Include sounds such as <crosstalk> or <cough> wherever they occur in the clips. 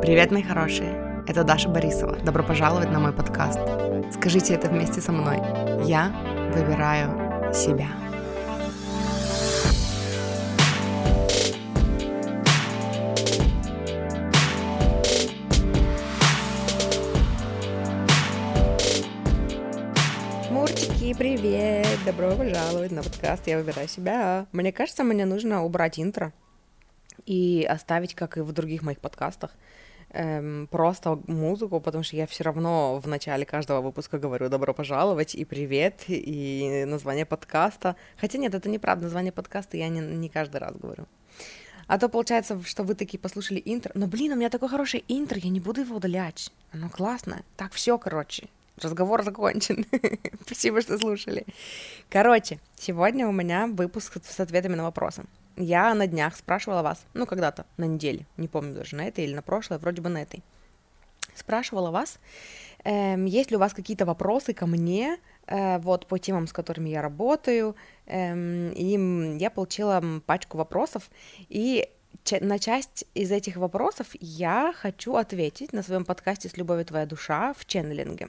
Привет, мои хорошие! Это Даша Борисова. Добро пожаловать на мой подкаст. Скажите это вместе со мной. Я выбираю себя. Мурчики, привет! Добро пожаловать на подкаст «Я выбираю себя». Мне кажется, мне нужно убрать интро и оставить, как и в других моих подкастах, эм, просто музыку, потому что я все равно в начале каждого выпуска говорю «добро пожаловать» и «привет», и название подкаста. Хотя нет, это неправда, название подкаста я не, не каждый раз говорю. А то получается, что вы такие послушали интро. Но, блин, у меня такое хорошее интро, я не буду его удалять. Оно классное. Так, все, короче. Разговор закончен. <laughs> Спасибо, что слушали. Короче, сегодня у меня выпуск с ответами на вопросы. Я на днях спрашивала вас, ну, когда-то, на неделе, не помню даже, на этой или на прошлой, вроде бы на этой. Спрашивала вас, эм, есть ли у вас какие-то вопросы ко мне, э, вот, по темам, с которыми я работаю, эм, и я получила пачку вопросов, и на часть из этих вопросов я хочу ответить на своем подкасте «С любовью твоя душа» в ченнелинге.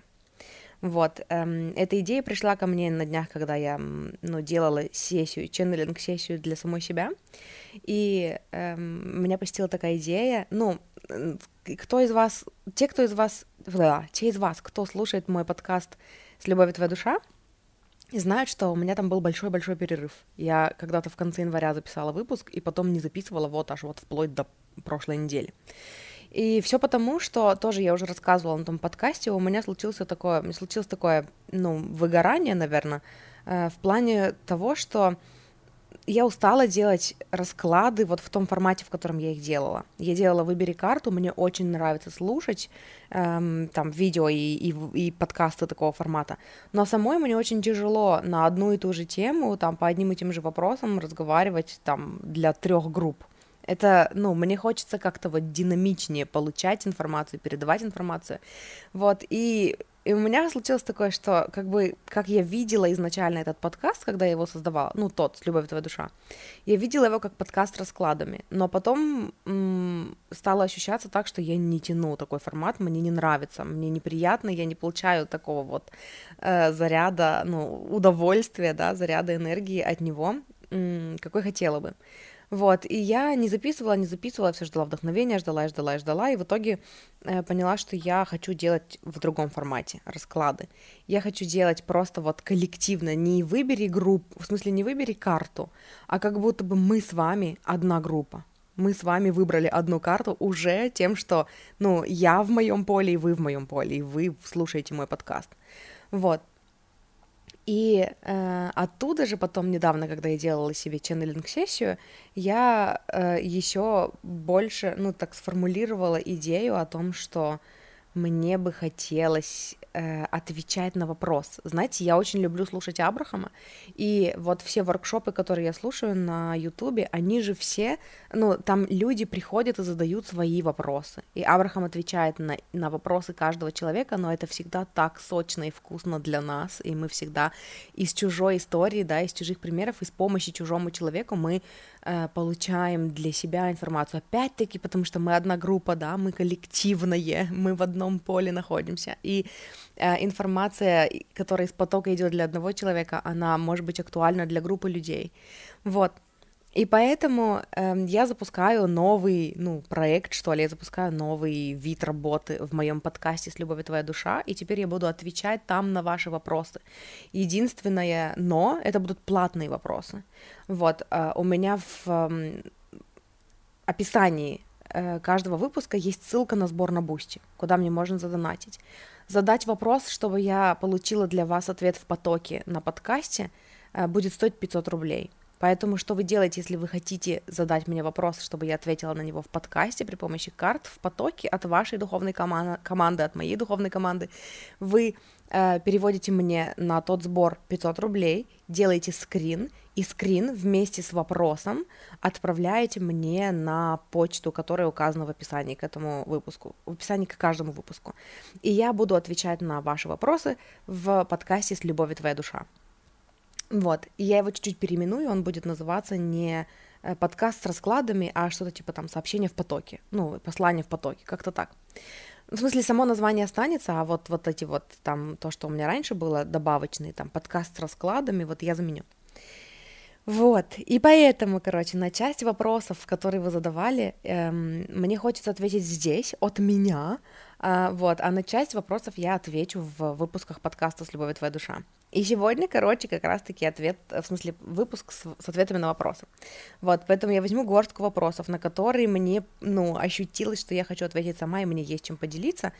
Вот, эм, эта идея пришла ко мне на днях, когда я, ну, делала сессию, ченнелинг-сессию для самой себя, и эм, меня посетила такая идея, ну, кто из вас, те, кто из вас, да, те из вас, кто слушает мой подкаст «С любовью твоя душа», знают, что у меня там был большой-большой перерыв. Я когда-то в конце января записала выпуск, и потом не записывала вот аж вот вплоть до прошлой недели. И все потому, что тоже я уже рассказывала на том подкасте, у меня случился такое, случилось такое, ну, выгорание, наверное, э, в плане того, что я устала делать расклады вот в том формате, в котором я их делала. Я делала «Выбери карту», мне очень нравится слушать эм, там видео и, и, и подкасты такого формата, но самой мне очень тяжело на одну и ту же тему, там по одним и тем же вопросам разговаривать там для трех групп. Это, ну, мне хочется как-то вот динамичнее получать информацию, передавать информацию. Вот, и, и у меня случилось такое, что как бы, как я видела изначально этот подкаст, когда я его создавала, ну, тот, «С любовью твоя душа», я видела его как подкаст с раскладами, но потом м- стало ощущаться так, что я не тяну такой формат, мне не нравится, мне неприятно, я не получаю такого вот э, заряда, ну, удовольствия, да, заряда энергии от него, м- какой хотела бы. Вот, и я не записывала, не записывала, все ждала вдохновения, ждала ждала ждала, и в итоге э, поняла, что я хочу делать в другом формате расклады. Я хочу делать просто вот коллективно, не выбери группу, в смысле не выбери карту, а как будто бы мы с вами одна группа. Мы с вами выбрали одну карту уже тем, что, ну, я в моем поле, и вы в моем поле, и вы слушаете мой подкаст. Вот. И э, оттуда же потом недавно, когда я делала себе ченнелинг-сессию, я э, еще больше, ну, так сформулировала идею о том, что мне бы хотелось э, отвечать на вопрос. Знаете, я очень люблю слушать Абрахама, и вот все воркшопы, которые я слушаю на Ютубе, они же все, ну, там люди приходят и задают свои вопросы, и Абрахам отвечает на, на вопросы каждого человека, но это всегда так сочно и вкусно для нас, и мы всегда из чужой истории, да, из чужих примеров, и с помощью чужому человеку мы э, получаем для себя информацию. Опять-таки, потому что мы одна группа, да, мы коллективное, мы в одном поле находимся, и э, информация, которая из потока идет для одного человека, она может быть актуальна для группы людей. Вот. И поэтому э, я запускаю новый, ну, проект, что ли, я запускаю новый вид работы в моем подкасте «С любовью твоя душа», и теперь я буду отвечать там на ваши вопросы. Единственное «но» — это будут платные вопросы. Вот, э, у меня в э, описании каждого выпуска есть ссылка на сбор на Boosty, куда мне можно задонатить. Задать вопрос, чтобы я получила для вас ответ в потоке на подкасте, э, будет стоить 500 рублей — Поэтому что вы делаете, если вы хотите задать мне вопрос, чтобы я ответила на него в подкасте при помощи карт в потоке от вашей духовной коман- команды, от моей духовной команды? Вы э, переводите мне на тот сбор 500 рублей, делаете скрин, и скрин вместе с вопросом отправляете мне на почту, которая указана в описании к этому выпуску, в описании к каждому выпуску. И я буду отвечать на ваши вопросы в подкасте «С любовью твоя душа». Вот, и я его чуть-чуть переименую, он будет называться не э, подкаст с раскладами, а что-то типа там сообщение в потоке, ну, послание в потоке, как-то так. В смысле, само название останется, а вот, вот эти вот там, то, что у меня раньше было, добавочные, там, подкаст с раскладами, вот я заменю. Вот, и поэтому, короче, на часть вопросов, которые вы задавали, эм, мне хочется ответить здесь, от меня, э, вот, а на часть вопросов я отвечу в выпусках подкаста «С любовью твоя душа». И сегодня, короче, как раз-таки ответ, в смысле, выпуск с, с ответами на вопросы. Вот, поэтому я возьму горстку вопросов, на которые мне, ну, ощутилось, что я хочу ответить сама, и мне есть чем поделиться.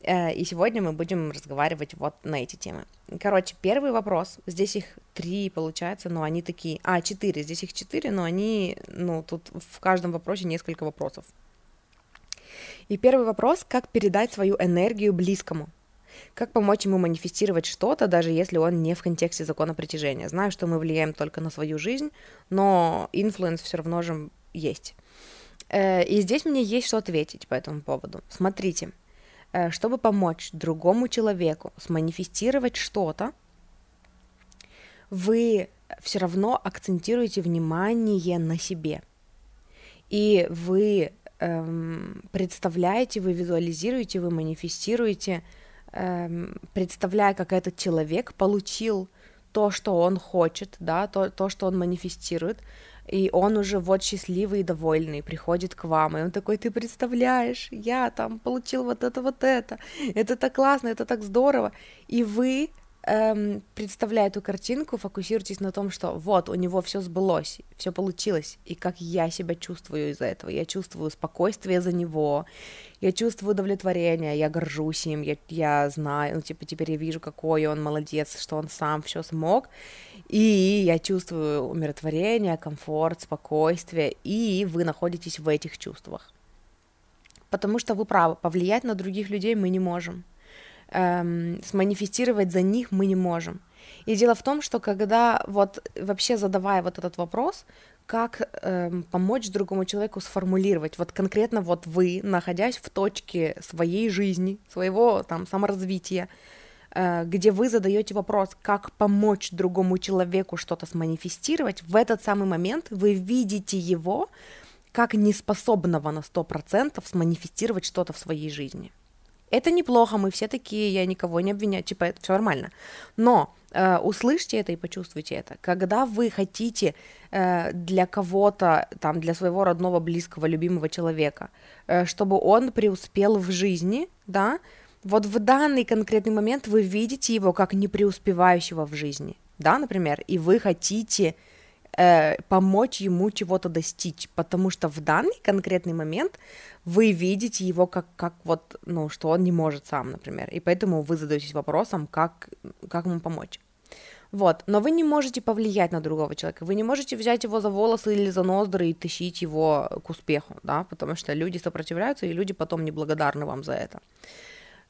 Э, и сегодня мы будем разговаривать вот на эти темы. Короче, первый вопрос, здесь их три, получается, но они такие... А, четыре, здесь их четыре, но они, ну, тут в каждом вопросе несколько вопросов. И первый вопрос, как передать свою энергию близкому – как помочь ему манифестировать что-то, даже если он не в контексте закона притяжения? Знаю, что мы влияем только на свою жизнь, но influence все равно же есть. Э, и здесь мне есть что ответить по этому поводу. Смотрите, э, чтобы помочь другому человеку сманифестировать что-то, вы все равно акцентируете внимание на себе. И вы эм, представляете, вы визуализируете, вы манифестируете эм, представляя, как этот человек получил то, что он хочет, да, то, то, что он манифестирует, и он уже вот счастливый и довольный, приходит к вам, и он такой, ты представляешь, я там получил вот это, вот это, это так классно, это так здорово, и вы эм, представляя эту картинку, фокусируйтесь на том, что вот, у него все сбылось, все получилось, и как я себя чувствую из-за этого. Я чувствую спокойствие за него, я чувствую удовлетворение, я горжусь им, я, я знаю, ну, типа, теперь я вижу, какой он молодец, что он сам все смог, и я чувствую умиротворение, комфорт, спокойствие, и вы находитесь в этих чувствах. Потому что вы правы, повлиять на других людей мы не можем эм, сманифестировать за них мы не можем. И дело в том, что когда вот вообще задавая вот этот вопрос, как эм, помочь другому человеку сформулировать, вот конкретно вот вы, находясь в точке своей жизни, своего там саморазвития, э, где вы задаете вопрос, как помочь другому человеку что-то сманифестировать, в этот самый момент вы видите его как неспособного на 100% сманифестировать что-то в своей жизни. Это неплохо, мы все такие, я никого не обвиняю, типа, это все нормально. Но э, услышьте это и почувствуйте это. Когда вы хотите э, для кого-то, там, для своего родного, близкого, любимого человека, э, чтобы он преуспел в жизни, да, вот в данный конкретный момент вы видите его как не преуспевающего в жизни, да, например, и вы хотите э, помочь ему чего-то достичь, потому что в данный конкретный момент вы видите его как, как вот, ну, что он не может сам, например, и поэтому вы задаетесь вопросом, как, как ему помочь. Вот, но вы не можете повлиять на другого человека, вы не можете взять его за волосы или за ноздри и тащить его к успеху, да, потому что люди сопротивляются, и люди потом неблагодарны вам за это.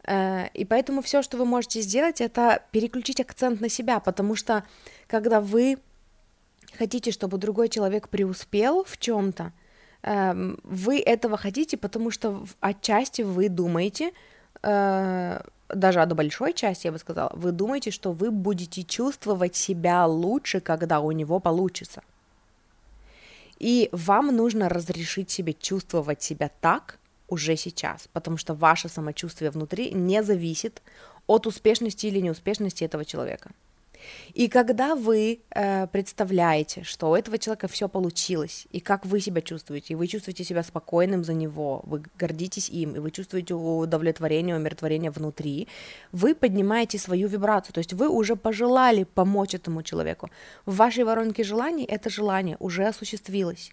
Э, и поэтому все, что вы можете сделать, это переключить акцент на себя, потому что когда вы хотите, чтобы другой человек преуспел в чем-то, эм, вы этого хотите, потому что отчасти вы думаете, э, даже до большой части, я бы сказала, вы думаете, что вы будете чувствовать себя лучше, когда у него получится. И вам нужно разрешить себе чувствовать себя так уже сейчас, потому что ваше самочувствие внутри не зависит от успешности или неуспешности этого человека. И когда вы э, представляете, что у этого человека все получилось, и как вы себя чувствуете, и вы чувствуете себя спокойным за него, вы гордитесь им, и вы чувствуете удовлетворение, умиротворение внутри, вы поднимаете свою вибрацию, то есть вы уже пожелали помочь этому человеку. В вашей воронке желаний это желание уже осуществилось.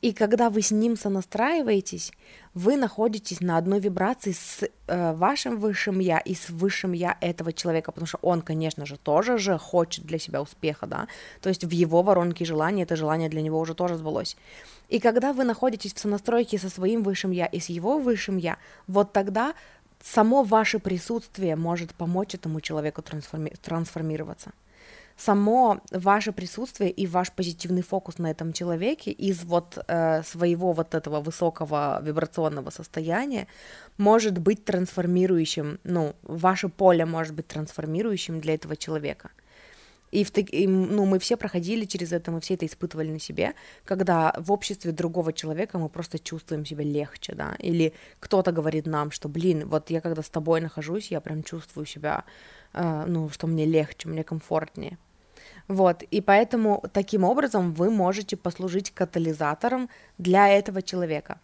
И когда вы с ним сонастраиваетесь, вы находитесь на одной вибрации с э, вашим высшим я и с высшим я этого человека, потому что он, конечно же, тоже же хочет для себя успеха, да, то есть в его воронке желания это желание для него уже тоже сбылось. И когда вы находитесь в сонастройке со своим высшим я и с его высшим я, вот тогда само ваше присутствие может помочь этому человеку трансформи- трансформироваться само ваше присутствие и ваш позитивный фокус на этом человеке из вот э, своего вот этого высокого вибрационного состояния может быть трансформирующим, ну, ваше поле может быть трансформирующим для этого человека. И, в, и ну, мы все проходили через это, мы все это испытывали на себе, когда в обществе другого человека мы просто чувствуем себя легче, да, или кто-то говорит нам, что, блин, вот я когда с тобой нахожусь, я прям чувствую себя, ну, что мне легче, мне комфортнее. Вот, и поэтому таким образом вы можете послужить катализатором для этого человека.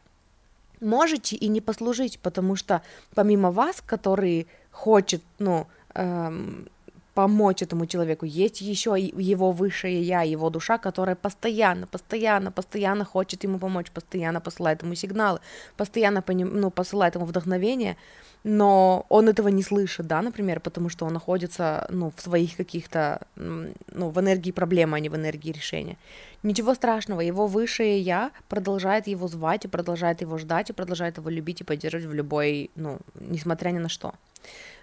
Можете и не послужить, потому что помимо вас, который хочет, ну, эм, помочь этому человеку. Есть еще его высшее я, его душа, которая постоянно, постоянно, постоянно хочет ему помочь, постоянно посылает ему сигналы, постоянно по ним, ну, посылает ему вдохновение, но он этого не слышит, да, например, потому что он находится, ну, в своих каких-то, ну, в энергии проблемы, а не в энергии решения. Ничего страшного, его высшее я продолжает его звать и продолжает его ждать и продолжает его любить и поддерживать в любой, ну, несмотря ни на что.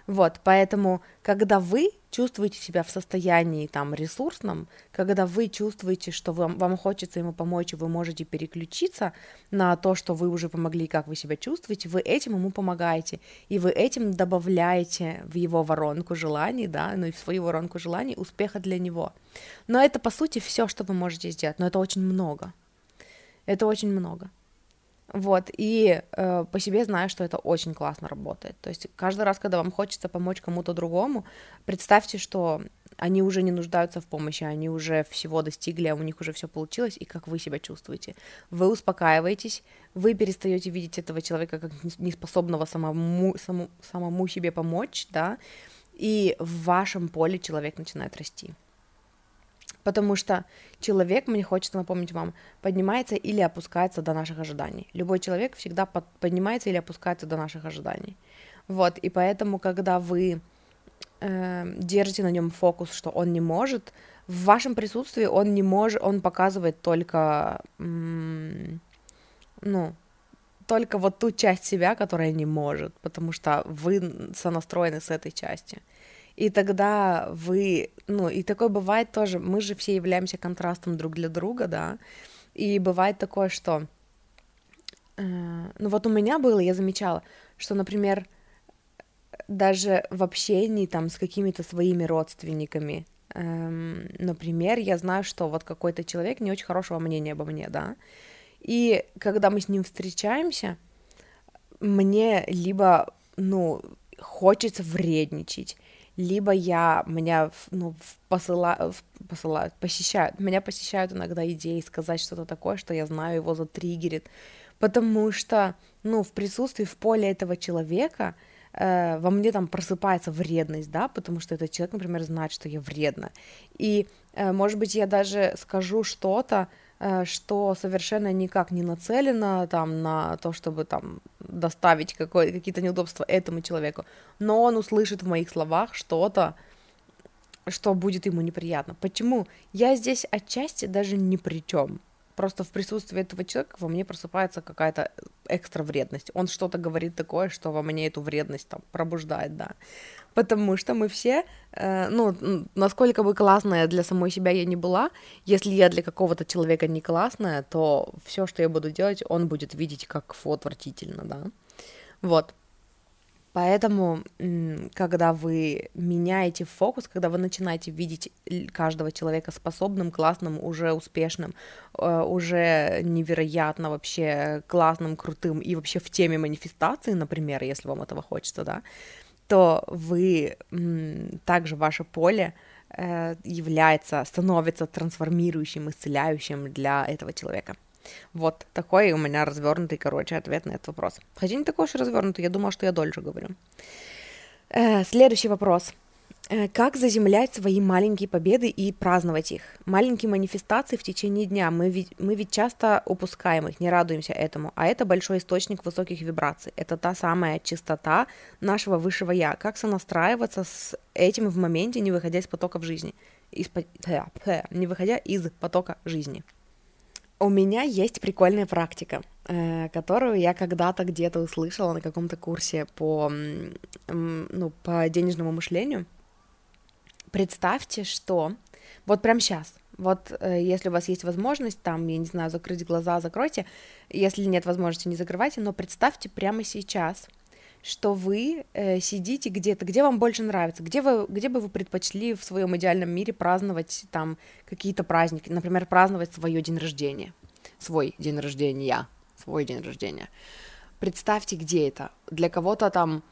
Вот, поэтому, когда вы чувствуете себя в состоянии там ресурсном, когда вы чувствуете, что вам, вам хочется ему помочь, и вы можете переключиться на то, что вы уже помогли, как вы себя чувствуете, вы этим ему помогаете, и вы этим добавляете в его воронку желаний, да, ну и в свою воронку желаний успеха для него. Но это, по сути, все, что вы можете сделать, но это очень много. Это очень много. Вот, и э, по себе знаю, что это очень классно работает. То есть каждый раз, когда вам хочется помочь кому-то другому, представьте, что они уже не нуждаются в помощи, они уже всего достигли, а у них уже все получилось, и как вы себя чувствуете. Вы успокаиваетесь, вы перестаете видеть этого человека как неспособного самому, саму, самому себе помочь, да, и в вашем поле человек начинает расти потому что человек, мне хочется напомнить вам, поднимается или опускается до наших ожиданий. Любой человек всегда под, поднимается или опускается до наших ожиданий. Вот, и поэтому, когда вы э, держите на нем фокус, что он не может, в вашем присутствии он не может, он показывает только, м- ну, только вот ту часть себя, которая не может, потому что вы сонастроены с этой частью и тогда вы, ну, и такое бывает тоже, мы же все являемся контрастом друг для друга, да, и бывает такое, что, э, ну вот у меня было, я замечала, что, например, даже в общении там с какими-то своими родственниками, эм, например, я знаю, что вот какой-то человек не очень хорошего мнения обо мне, да, и когда мы с ним встречаемся, мне либо, ну, хочется вредничать, либо я, меня, ну, посыла, посылают, посещают, меня посещают иногда идеи сказать что-то такое, что я знаю, его затриггерит, потому что, ну, в присутствии, в поле этого человека э, во мне там просыпается вредность, да, потому что этот человек, например, знает, что я вредна, и, э, может быть, я даже скажу что-то, что совершенно никак не нацелено там на то, чтобы там доставить какие-то неудобства этому человеку, но он услышит в моих словах что-то, что будет ему неприятно. Почему? Я здесь отчасти даже ни при чем. Просто в присутствии этого человека во мне просыпается какая-то экстра вредность. Он что-то говорит такое, что во мне эту вредность там пробуждает, да потому что мы все, э, ну, насколько бы классная для самой себя я не была, если я для какого-то человека не классная, то все, что я буду делать, он будет видеть как фу, отвратительно, да. Вот. Поэтому, когда вы меняете фокус, когда вы начинаете видеть каждого человека способным, классным, уже успешным, э, уже невероятно вообще классным, крутым и вообще в теме манифестации, например, если вам этого хочется, да, то вы также ваше поле э, является, становится трансформирующим, исцеляющим для этого человека. Вот такой у меня развернутый, короче, ответ на этот вопрос. Хотя не такой уж развернутый, я думала, что я дольше говорю. Э, следующий вопрос. Э, как заземлять свои маленькие победы и праздновать их? Маленькие манифестации в течение дня. Мы ведь, мы ведь часто упускаем их, не радуемся этому. А это большой источник высоких вибраций. Это та самая чистота нашего высшего я. Как сонастраиваться с этим в моменте, не выходя из потока в жизни? Из, не выходя из потока жизни. У меня есть прикольная практика, э, которую я когда-то где-то услышала на каком-то курсе по, ну, по денежному мышлению – представьте, что вот прямо сейчас, вот э, если у вас есть возможность, там, я не знаю, закрыть глаза, закройте, если нет возможности, не закрывайте, но представьте прямо сейчас, что вы э, сидите где-то, где вам больше нравится, где вы, где бы вы предпочли в своем идеальном мире праздновать там какие-то праздники, например, праздновать свое день рождения, свой день рождения, свой день рождения. Представьте, где это. Для кого-то там,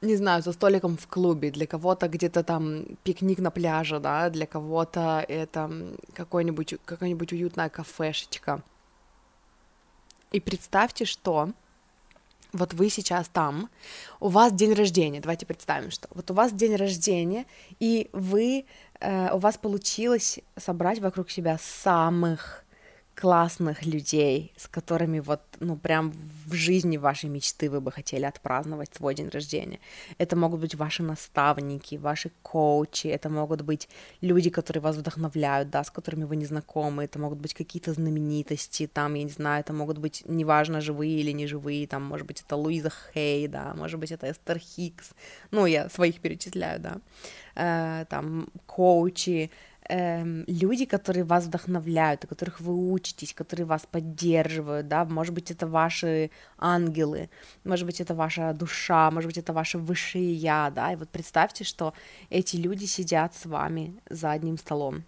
не знаю, за столиком в клубе, для кого-то где-то там пикник на пляже, да, для кого-то это какой-нибудь, какая-нибудь уютная кафешечка. И представьте, что вот вы сейчас там, у вас день рождения, давайте представим, что вот у вас день рождения, и вы, э, у вас получилось собрать вокруг себя самых классных людей, с которыми вот, ну, прям в жизни вашей мечты вы бы хотели отпраздновать свой день рождения. Это могут быть ваши наставники, ваши коучи, это могут быть люди, которые вас вдохновляют, да, с которыми вы не знакомы, это могут быть какие-то знаменитости, там, я не знаю, это могут быть, неважно, живые или не живые, там, может быть, это Луиза Хей, да, может быть, это Эстер Хикс, ну, я своих перечисляю, да, э, там, коучи, эм, люди, которые вас вдохновляют, о которых вы учитесь, которые вас поддерживают, да, может быть, это ваши ангелы, может быть, это ваша душа, может быть, это ваше высшее я, да, и вот представьте, что эти люди сидят с вами за одним столом,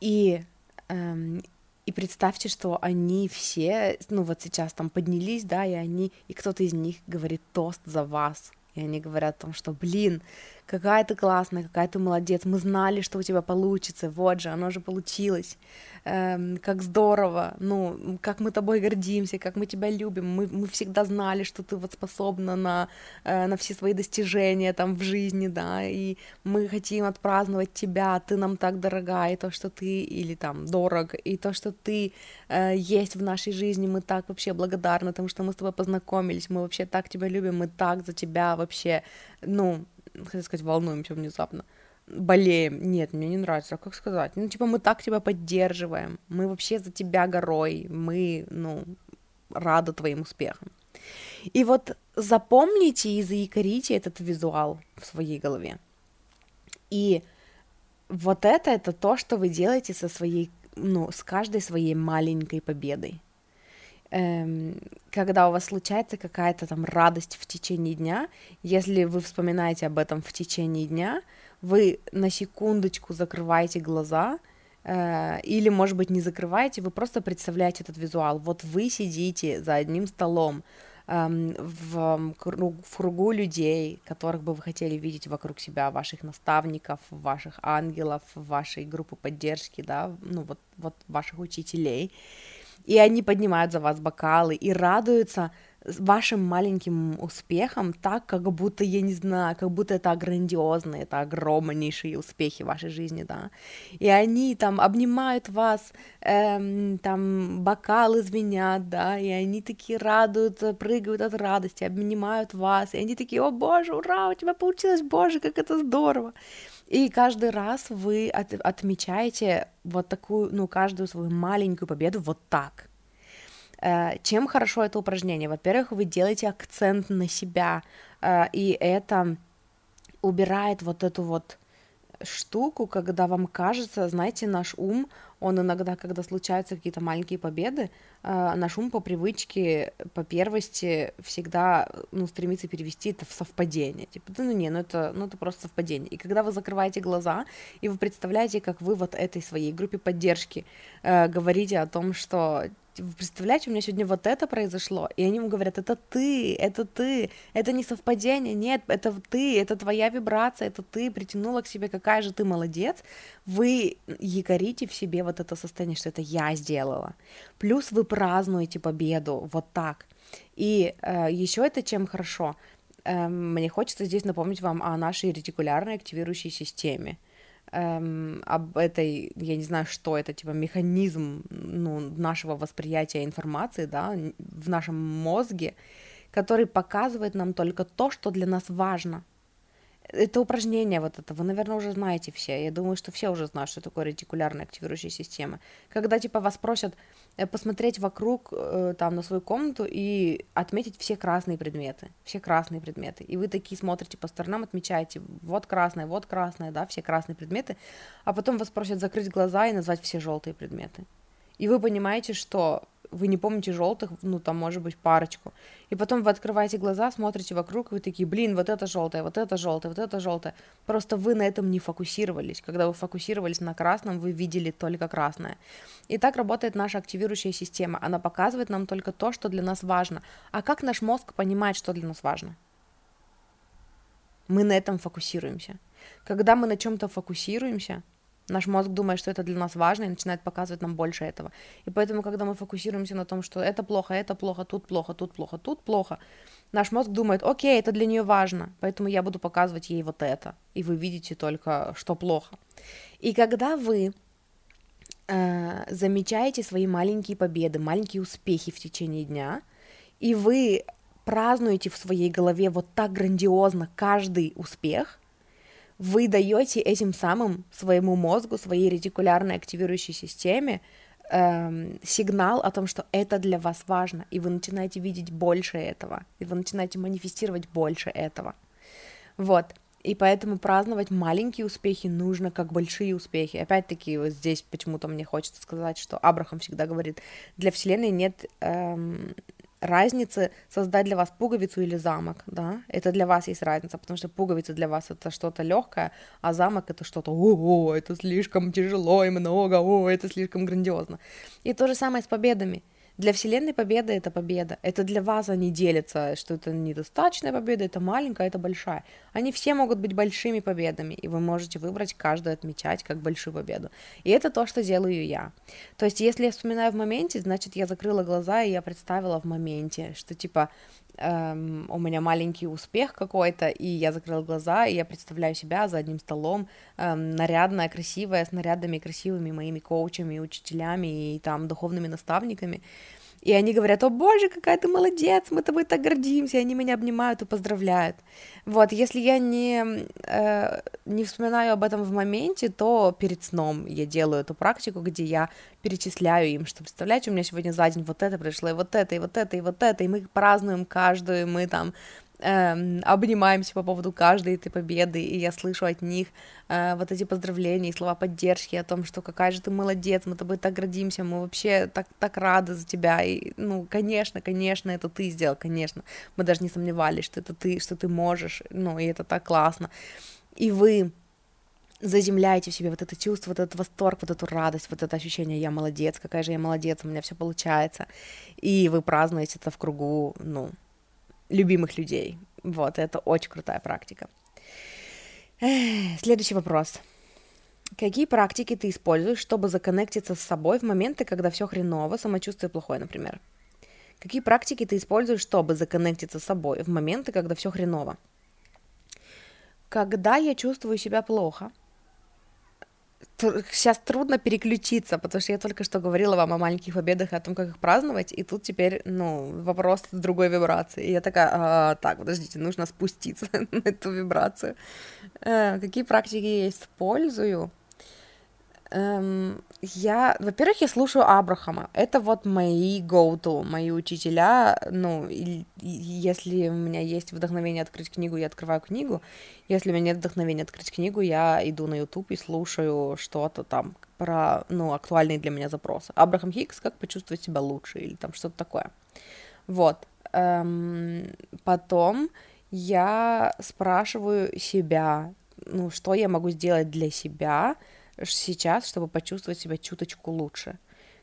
и эм, и представьте, что они все, ну вот сейчас там поднялись, да, и они, и кто-то из них говорит тост за вас, и они говорят о том, что, блин, какая ты классная, какая ты молодец, мы знали, что у тебя получится, вот же, оно же получилось, эм, как здорово, ну, как мы тобой гордимся, как мы тебя любим, мы, мы всегда знали, что ты вот способна на, э, на все свои достижения там в жизни, да, и мы хотим отпраздновать тебя, ты нам так дорога, и то, что ты, или там дорог, и то, что ты э, есть в нашей жизни, мы так вообще благодарны, потому что мы с тобой познакомились, мы вообще так тебя любим, мы так за тебя вообще, ну, хотел сказать, волнуемся внезапно, болеем. Нет, мне не нравится, как сказать? Ну, типа, мы так тебя поддерживаем, мы вообще за тебя горой, мы, ну, рады твоим успехам. И вот запомните и заикарите этот визуал в своей голове. И вот это, это то, что вы делаете со своей, ну, с каждой своей маленькой победой эм, когда у вас случается какая-то там радость в течение дня, если вы вспоминаете об этом в течение дня, вы на секундочку закрываете глаза, э, или, может быть, не закрываете, вы просто представляете этот визуал. Вот вы сидите за одним столом, эм, в, круг, в кругу людей, которых бы вы хотели видеть вокруг себя, ваших наставников, ваших ангелов, вашей группы поддержки, да, ну вот, вот ваших учителей, и они поднимают за вас бокалы и радуются вашим маленьким успехом так, как будто, я не знаю, как будто это грандиозные, это огромнейшие успехи в вашей жизни, да. И они там обнимают вас, эм, там бокалы звенят, да, и они такие радуются, прыгают от радости, обнимают вас, и они такие, о боже, ура, у тебя получилось, боже, как это здорово. И каждый раз вы от, отмечаете вот такую, ну, каждую свою маленькую победу вот так. Э, чем хорошо это упражнение? Во-первых, вы делаете акцент на себя, э, и это убирает вот эту вот штуку, когда вам кажется, знаете, наш ум, он иногда, когда случаются какие-то маленькие победы, наш ум по привычке, по первости всегда, ну, стремится перевести это в совпадение. Типа, да ну не, ну это, ну это просто совпадение. И когда вы закрываете глаза, и вы представляете, как вы вот этой своей группе поддержки э, говорите о том, что представляете, у меня сегодня вот это произошло, и они ему говорят, это ты, это ты, это не совпадение, нет, это ты, это твоя вибрация, это ты притянула к себе, какая же ты молодец, вы якорите в себе вот это состояние, что это я сделала, плюс вы празднуете победу вот так, и э, еще это чем хорошо, э, мне хочется здесь напомнить вам о нашей ретикулярной активирующей системе, эм, об этой, я не знаю, что это, типа механизм ну, нашего восприятия информации, да, в нашем мозге, который показывает нам только то, что для нас важно это упражнение вот это, вы, наверное, уже знаете все. Я думаю, что все уже знают, что такое ретикулярная активирующая система. Когда, типа, вас просят э, посмотреть вокруг, э, там, на свою комнату и отметить все красные предметы, все красные предметы. И вы такие смотрите по сторонам, отмечаете, вот красное, вот красное, да, все красные предметы, а потом вас просят закрыть глаза и назвать все желтые предметы. И вы понимаете, что вы не помните желтых, ну, там, может быть, парочку. И потом вы открываете глаза, смотрите вокруг, и вы такие, блин, вот это желтое, вот это желтое, вот это желтое. Просто вы на этом не фокусировались. Когда вы фокусировались на красном, вы видели только красное. И так работает наша активирующая система. Она показывает нам только то, что для нас важно. А как наш мозг понимает, что для нас важно? Мы на этом фокусируемся. Когда мы на чем-то фокусируемся, Наш мозг думает, что это для нас важно и начинает показывать нам больше этого. И поэтому, когда мы фокусируемся на том, что это плохо, это плохо, тут плохо, тут плохо, тут плохо, наш мозг думает, окей, это для нее важно, поэтому я буду показывать ей вот это. И вы видите только, что плохо. И когда вы э, замечаете свои маленькие победы, маленькие успехи в течение дня, и вы празднуете в своей голове вот так грандиозно каждый успех, вы даете этим самым своему мозгу, своей ретикулярной активирующей системе эм, сигнал о том, что это для вас важно, и вы начинаете видеть больше этого, и вы начинаете манифестировать больше этого. Вот. И поэтому праздновать маленькие успехи нужно как большие успехи. Опять-таки, вот здесь почему-то мне хочется сказать, что Абрахам всегда говорит, для Вселенной нет эм, разницы создать для вас пуговицу или замок, да, это для вас есть разница, потому что пуговица для вас это что-то легкое, а замок это что-то, о, это слишком тяжело и много, о, это слишком грандиозно. И то же самое с победами. Для Вселенной победа — это победа. Это для вас они делятся, что это недостаточная победа, это маленькая, это большая. Они все могут быть большими победами, и вы можете выбрать каждую отмечать как большую победу. И это то, что делаю я. То есть, если я вспоминаю в моменте, значит, я закрыла глаза, и я представила в моменте, что типа эм, у меня маленький успех какой-то, и я закрыла глаза, и я представляю себя за одним столом, эм, нарядная, красивая, с нарядными, красивыми моими коучами, учителями и там духовными наставниками, и они говорят, о боже, какая ты молодец, мы тобой так гордимся, и они меня обнимают и поздравляют. Вот, если я не, э, не вспоминаю об этом в моменте, то перед сном я делаю эту практику, где я перечисляю им, что, представляете, у меня сегодня за день вот это пришло, и вот это, и вот это, и вот это, и мы празднуем каждую, и мы там э, обнимаемся по поводу каждой этой победы, и я слышу от них э, вот эти поздравления и слова поддержки о том, что какая же ты молодец, мы тобой так гордимся, мы вообще так, так рады за тебя, и, ну, конечно, конечно, это ты сделал, конечно, мы даже не сомневались, что это ты, что ты можешь, ну, и это так классно, и вы заземляете в себе вот это чувство, вот этот восторг, вот эту радость, вот это ощущение «я молодец», какая же я молодец, у меня все получается, и вы празднуете это в кругу, ну, любимых людей. Вот, это очень крутая практика. Следующий вопрос. Какие практики ты используешь, чтобы законнектиться с собой в моменты, когда все хреново, самочувствие плохое, например? Какие практики ты используешь, чтобы законнектиться с собой в моменты, когда все хреново? Когда я чувствую себя плохо, сейчас трудно переключиться, потому что я только что говорила вам о маленьких победах и о том, как их праздновать, и тут теперь, ну, вопрос другой вибрации. И я такая, а, так, подождите, нужно спуститься <laughs> на эту вибрацию. А, какие практики я использую? Эм, я, во-первых, я слушаю Абрахама. Это вот мои go-to, мои учителя. Ну, и, и, если у меня есть вдохновение открыть книгу, я открываю книгу. Если у меня нет вдохновения открыть книгу, я иду на YouTube и слушаю что-то там про, ну, актуальные для меня запросы. Абрахам Хикс, как почувствовать себя лучше или там что-то такое. Вот. Эм, потом я спрашиваю себя, ну, что я могу сделать для себя, сейчас, чтобы почувствовать себя чуточку лучше?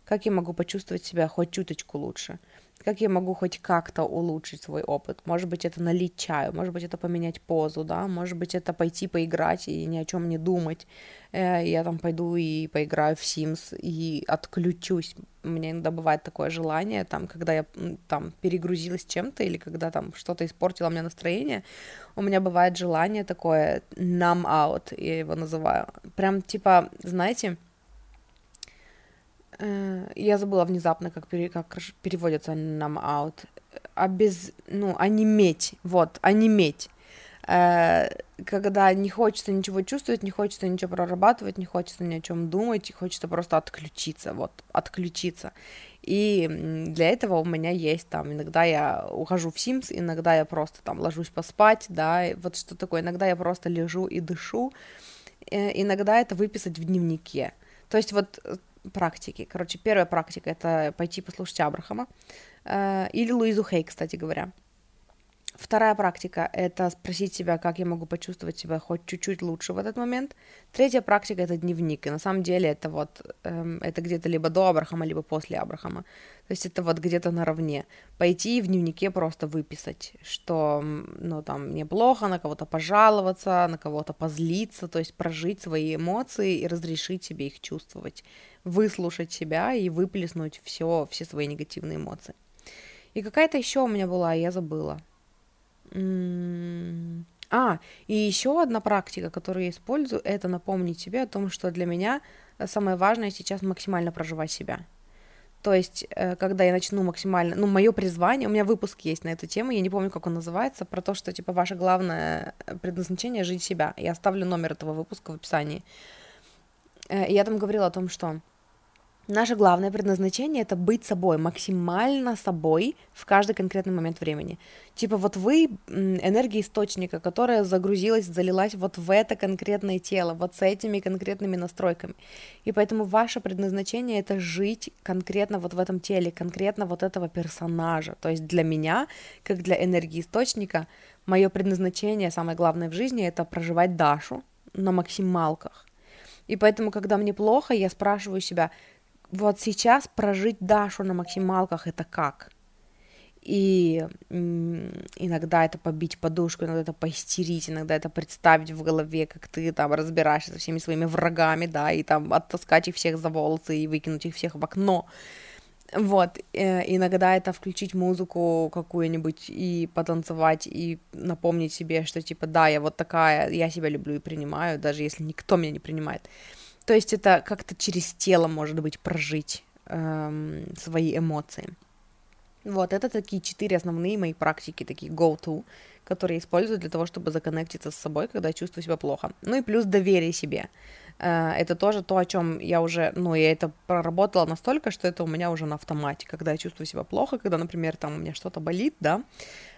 Как я могу почувствовать себя хоть чуточку лучше? Как я могу хоть как-то улучшить свой опыт? Может быть, это налить чаю, может быть, это поменять позу, да, может быть, это пойти поиграть и ни о чем не думать. Э, я там пойду и поиграю в Sims и отключусь. У меня иногда бывает такое желание, там, когда я там перегрузилась чем-то или когда там что-то испортило мне настроение, у меня бывает желание такое numb out, я его называю. Прям типа, знаете, я забыла внезапно, как, пере, как переводится нам out. А без, ну, онеметь, вот, онеметь. Э, когда не хочется ничего чувствовать, не хочется ничего прорабатывать, не хочется ни о чем думать, хочется просто отключиться, вот, отключиться. И для этого у меня есть там, иногда я ухожу в Sims, иногда я просто там ложусь поспать, да, вот что такое, иногда я просто лежу и дышу, э, иногда это выписать в дневнике. То есть вот практики. Короче, первая практика — это пойти послушать Абрахама э, или Луизу Хей, кстати говоря. Вторая практика — это спросить себя, как я могу почувствовать себя хоть чуть-чуть лучше в этот момент. Третья практика — это дневник, и на самом деле это вот, эм, это где-то либо до Абрахама, либо после Абрахама. То есть это вот где-то наравне. Пойти в дневнике просто выписать, что, ну, там, мне плохо, на кого-то пожаловаться, на кого-то позлиться, то есть прожить свои эмоции и разрешить себе их чувствовать, выслушать себя и выплеснуть все, все свои негативные эмоции. И какая-то еще у меня была, я забыла. А, и еще одна практика, которую я использую, это напомнить себе о том, что для меня самое важное сейчас максимально проживать себя. То есть, э, когда я начну максимально, ну, мое призвание, у меня выпуск есть на эту тему, я не помню, как он называется, про то, что, типа, ваше главное предназначение — жить себя. Я оставлю номер этого выпуска в описании. Э, и я там говорила о том, что Наше главное предназначение это быть собой, максимально собой в каждый конкретный момент времени. Типа вот вы энергия источника, которая загрузилась, залилась вот в это конкретное тело, вот с этими конкретными настройками. И поэтому ваше предназначение это жить конкретно вот в этом теле, конкретно вот этого персонажа. То есть для меня, как для энергии источника, мое предназначение, самое главное в жизни, это проживать Дашу на максималках. И поэтому, когда мне плохо, я спрашиваю себя, вот сейчас прожить Дашу на максималках это как? И иногда это побить подушку, иногда это поистерить, иногда это представить в голове, как ты там разбираешься со всеми своими врагами, да, и там оттаскать их всех за волосы и выкинуть их всех в окно. Вот, э, иногда это включить музыку какую-нибудь и потанцевать, и напомнить себе, что типа, да, я вот такая, я себя люблю и принимаю, даже если никто меня не принимает. То есть это как-то через тело, может быть, прожить эм, свои эмоции. Вот, это такие четыре основные мои практики, такие go-to, которые я использую для того, чтобы законнектиться с собой, когда я чувствую себя плохо. Ну и плюс доверие себе. Э, это тоже то, о чем я уже, ну, я это проработала настолько, что это у меня уже на автомате, когда я чувствую себя плохо, когда, например, там у меня что-то болит, да,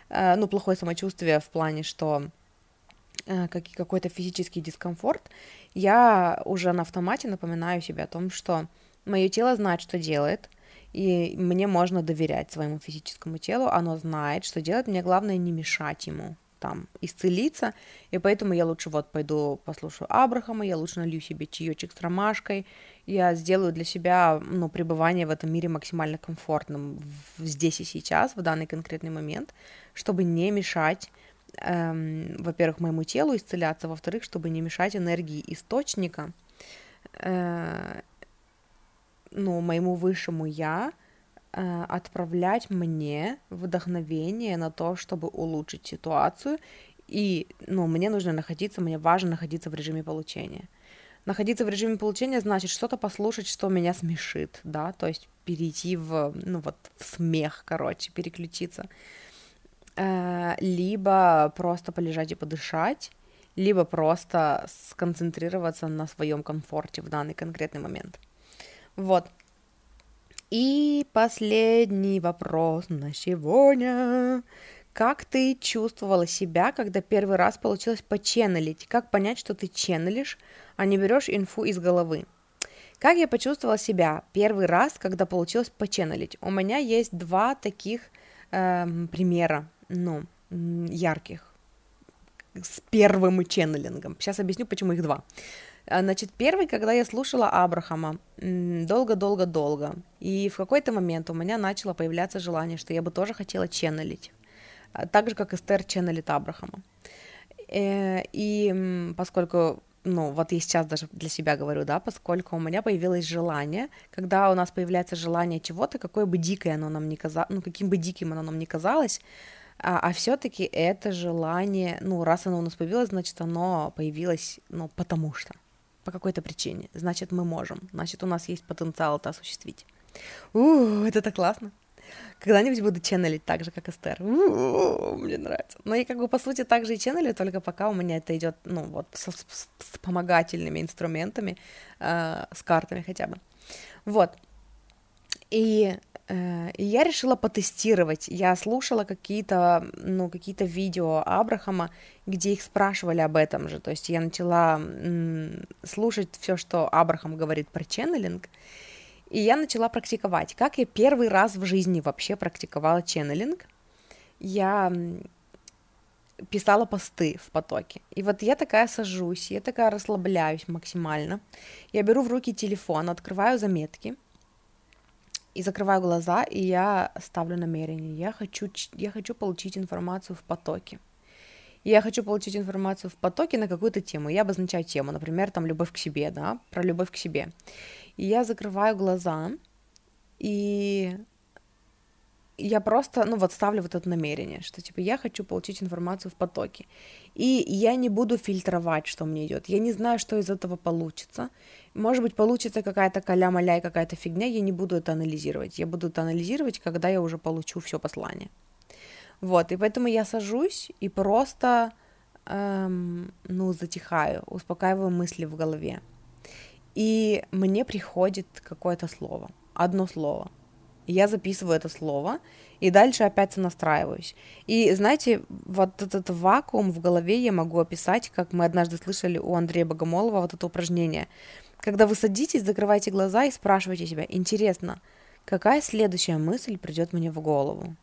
э, ну, плохое самочувствие в плане, что э, какой-то физический дискомфорт, я уже на автомате напоминаю себе о том, что мое тело знает, что делает, и мне можно доверять своему физическому телу, оно знает, что делать, мне главное не мешать ему там исцелиться, и поэтому я лучше вот пойду послушаю Абрахама, я лучше налью себе чаечек с ромашкой, я сделаю для себя, ну, пребывание в этом мире максимально комфортным здесь и сейчас, в данный конкретный момент, чтобы не мешать эм, во-первых, моему телу исцеляться, во-вторых, чтобы не мешать энергии источника, э, ну, моему высшему я э, отправлять мне вдохновение на то, чтобы улучшить ситуацию, и, ну, мне нужно находиться, мне важно находиться в режиме получения. Находиться в режиме получения значит что-то послушать, что меня смешит, да, то есть перейти в, ну, вот, в смех, короче, переключиться. Либо просто полежать и подышать, либо просто сконцентрироваться на своем комфорте в данный конкретный момент. Вот. И последний вопрос на сегодня. Как ты чувствовала себя, когда первый раз получилось поченнелить? Как понять, что ты ченнелишь, а не берешь инфу из головы? Как я почувствовала себя первый раз, когда получилось поченнелить? У меня есть два таких эм, примера ну, ярких с первым ченнелингом. Сейчас объясню, почему их два. А, значит, первый, когда я слушала Абрахама долго-долго-долго, и в какой-то момент у меня начало появляться желание, что я бы тоже хотела ченнелить, а, так же, как Эстер ченнелит Абрахама. Э, и поскольку ну, вот я сейчас даже для себя говорю, да, поскольку у меня появилось желание, когда у нас появляется желание чего-то, какое бы дикое оно нам не казалось, ну, каким бы диким оно нам не казалось, а, а все-таки это желание, ну, раз оно у нас появилось, значит, оно появилось, ну, потому что, по какой-то причине. Значит, мы можем, значит, у нас есть потенциал это осуществить. У, это так классно. Когда-нибудь буду ченнелить так же, как Эстер. У-у-у, мне нравится. Но я как бы, по сути, так же и ченнелю, только пока у меня это идет, ну, вот, с, с, с вспомогательными инструментами, э, с картами хотя бы. Вот. И Э, и я решила потестировать. Я слушала какие-то, ну, какие-то видео Абрахама, где их спрашивали об этом же. То есть я начала слушать все, что Абрахам говорит про ченнелинг. И я начала практиковать. Как я первый раз в жизни вообще практиковала ченнелинг, я писала посты в потоке. И вот я такая сажусь, я такая расслабляюсь максимально. Я беру в руки телефон, открываю заметки и закрываю глаза, и я ставлю намерение. Я хочу, я хочу получить информацию в потоке. Я хочу получить информацию в потоке на какую-то тему. Я обозначаю тему, например, там любовь к себе, да, про любовь к себе. И я закрываю глаза, и я просто, ну вот ставлю вот это намерение, что типа я хочу получить информацию в потоке. И я не буду фильтровать, что мне идет. Я не знаю, что из этого получится. Может быть, получится какая-то каля-маля и какая-то фигня, я не буду это анализировать. Я буду это анализировать, когда я уже получу все послание. Вот, и поэтому я сажусь и просто, эм, ну, затихаю, успокаиваю мысли в голове. И мне приходит какое-то слово, одно слово – я записываю это слово, и дальше опять настраиваюсь. И знаете, вот этот вакуум в голове я могу описать, как мы однажды слышали у Андрея Богомолова вот это упражнение. Когда вы садитесь, закрываете глаза и спрашиваете себя, интересно, какая следующая мысль придет мне в голову?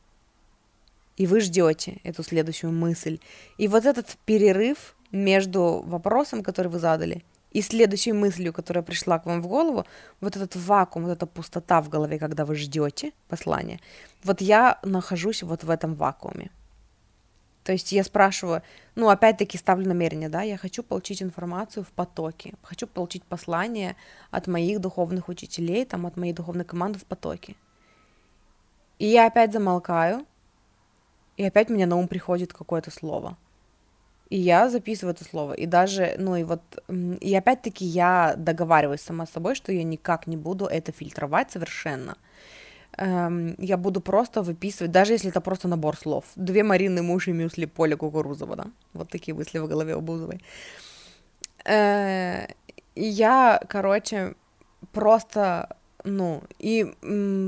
И вы ждете эту следующую мысль. И вот этот перерыв между вопросом, который вы задали, и следующей мыслью, которая пришла к вам в голову, вот этот вакуум, вот эта пустота в голове, когда вы ждете послание, вот я нахожусь вот в этом вакууме. То есть я спрашиваю, ну, опять-таки ставлю намерение, да, я хочу получить информацию в потоке, хочу получить послание от моих духовных учителей, там, от моей духовной команды в потоке. И я опять замолкаю, и опять мне на ум приходит какое-то слово – и я записываю это слово. И даже, ну и вот, и опять-таки я договариваюсь сама с собой, что я никак не буду это фильтровать совершенно. Эм, я буду просто выписывать, даже если это просто набор слов. Две Марины, муж и мюсли, поле Кукурузова, да? Вот такие мысли в голове у Бузовой. Э, я, короче, просто, ну, и